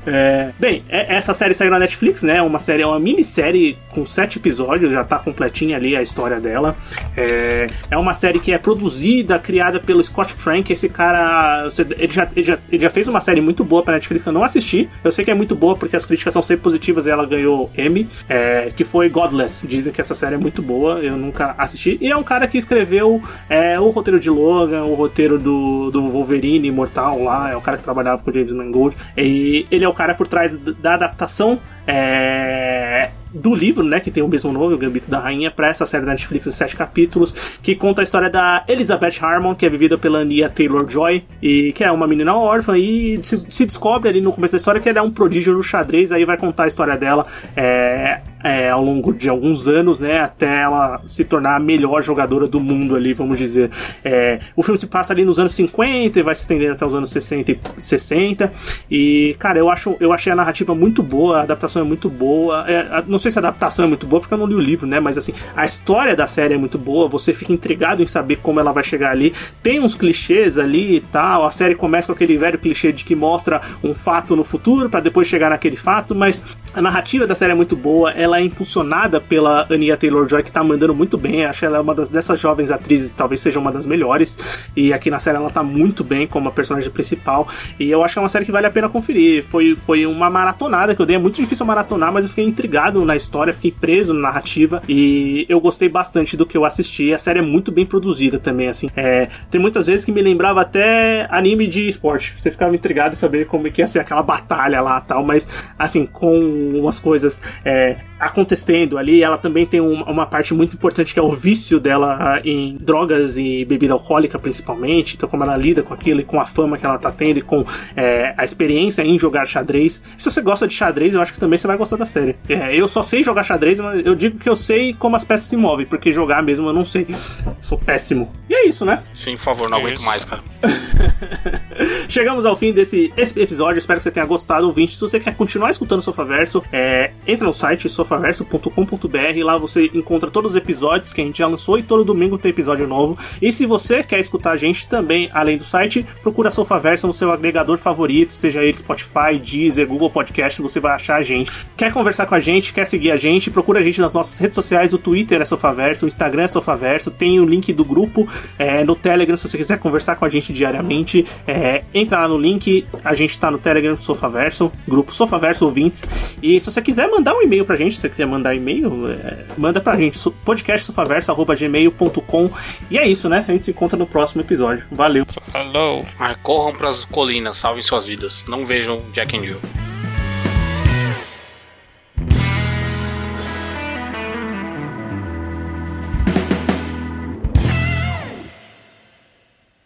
Speaker 1: É, bem, é, essa série saiu na Netflix, né? Uma série, é uma minissérie com sete episódios, já tá completinha ali a história dela. É, é uma série que é produzida, criada pelo Scott Frank. Esse cara, ele já, ele já, ele já fez uma série muito boa pra Netflix, eu não assisti. Eu sei que é muito boa porque as críticas são sempre positivas e ela ganhou Emmy, é, que foi Godless. Dizem que essa série é muito boa, eu nunca assisti. E é um cara que escreveu é, o roteiro de Logan, o roteiro do, do Wolverine Imortal lá, é o cara que trabalhava com o James Mangold. E ele é o cara por trás da adaptação é, do livro, né, que tem o mesmo nome, o Gambito da Rainha, para essa série da Netflix de sete capítulos, que conta a história da Elizabeth Harmon, que é vivida pela Ania Taylor-Joy, e que é uma menina órfã, e se, se, descobre ali no começo da história que ela é um prodígio no xadrez, aí vai contar a história dela é, é, ao longo de alguns anos, né, até ela se tornar a melhor jogadora do mundo ali, vamos dizer. É, o filme se passa ali nos anos 50 e vai se estendendo até os anos 60 e 60, e, cara, eu, acho, eu achei a narrativa muito boa, a adaptação é muito boa, é, não sei se a adaptação é muito boa, porque eu não li o livro, né? Mas assim, a história da série é muito boa, você fica intrigado em saber como ela vai chegar ali. Tem uns clichês ali e tal. A série começa com aquele velho clichê de que mostra um fato no futuro para depois chegar naquele fato, mas a narrativa da série é muito boa, ela é impulsionada pela Anya Taylor-Joy, que tá mandando muito bem. Acho ela é uma das, dessas jovens atrizes, talvez seja uma das melhores. E aqui na série ela tá muito bem como a personagem principal. E eu acho que é uma série que vale a pena conferir. Foi, foi uma maratonada que eu dei. É muito difícil maratonar, mas eu fiquei intrigado na história, fiquei preso na narrativa e eu gostei bastante do que eu assisti. A série é muito bem produzida também, assim. É, tem muitas vezes que me lembrava até anime de esporte. Você ficava intrigado em saber como é que ia ser aquela batalha lá tal, mas assim, com umas coisas é, acontecendo ali, ela também tem uma, parte muito importante que é o vício dela em drogas e bebida alcoólica, principalmente. Então, como ela lida com aquilo e com a fama que ela tá tendo e com é, a experiência em jogar xadrez. Se você gosta de xadrez, eu acho que também você vai gostar da série. É, eu só sei jogar xadrez, mas eu digo que eu sei como as peças se movem, porque jogar mesmo eu não sei. Sou péssimo. E é isso, né?
Speaker 3: Sim, por favor, não é aguento isso. mais, cara.
Speaker 1: Chegamos ao fim desse episódio. Espero que você tenha gostado, ouvinte. Se você quer continuar escutando o Sofaverso, é, entra no site sofaverso.com.br. Lá você encontra todos os episódios que a gente já lançou e todo domingo tem episódio novo. E se você quer escutar a gente também, além do site, procura Sofaverso no seu agregador favorito, seja ele Spotify, Deezer, Google Podcast, você vai achar a gente. Quer conversar com a gente, quer seguir a gente, procura a gente nas nossas redes sociais. O Twitter é Sofaverso, o Instagram é Sofaverso, tem o link do grupo é, no Telegram se você quiser conversar com a gente diariamente. É, entra lá no link, a gente tá no Telegram Sofaverso, grupo Sofaverso Ouvintes. E se você quiser mandar um e-mail pra gente, se você quiser mandar e-mail, é, manda pra gente, podcastsofaverso.gmail.com. E é isso, né? A gente se encontra no próximo episódio. Valeu.
Speaker 2: Falou.
Speaker 3: Mas corram pras colinas, salvem suas vidas. Não vejam Jack and Jill.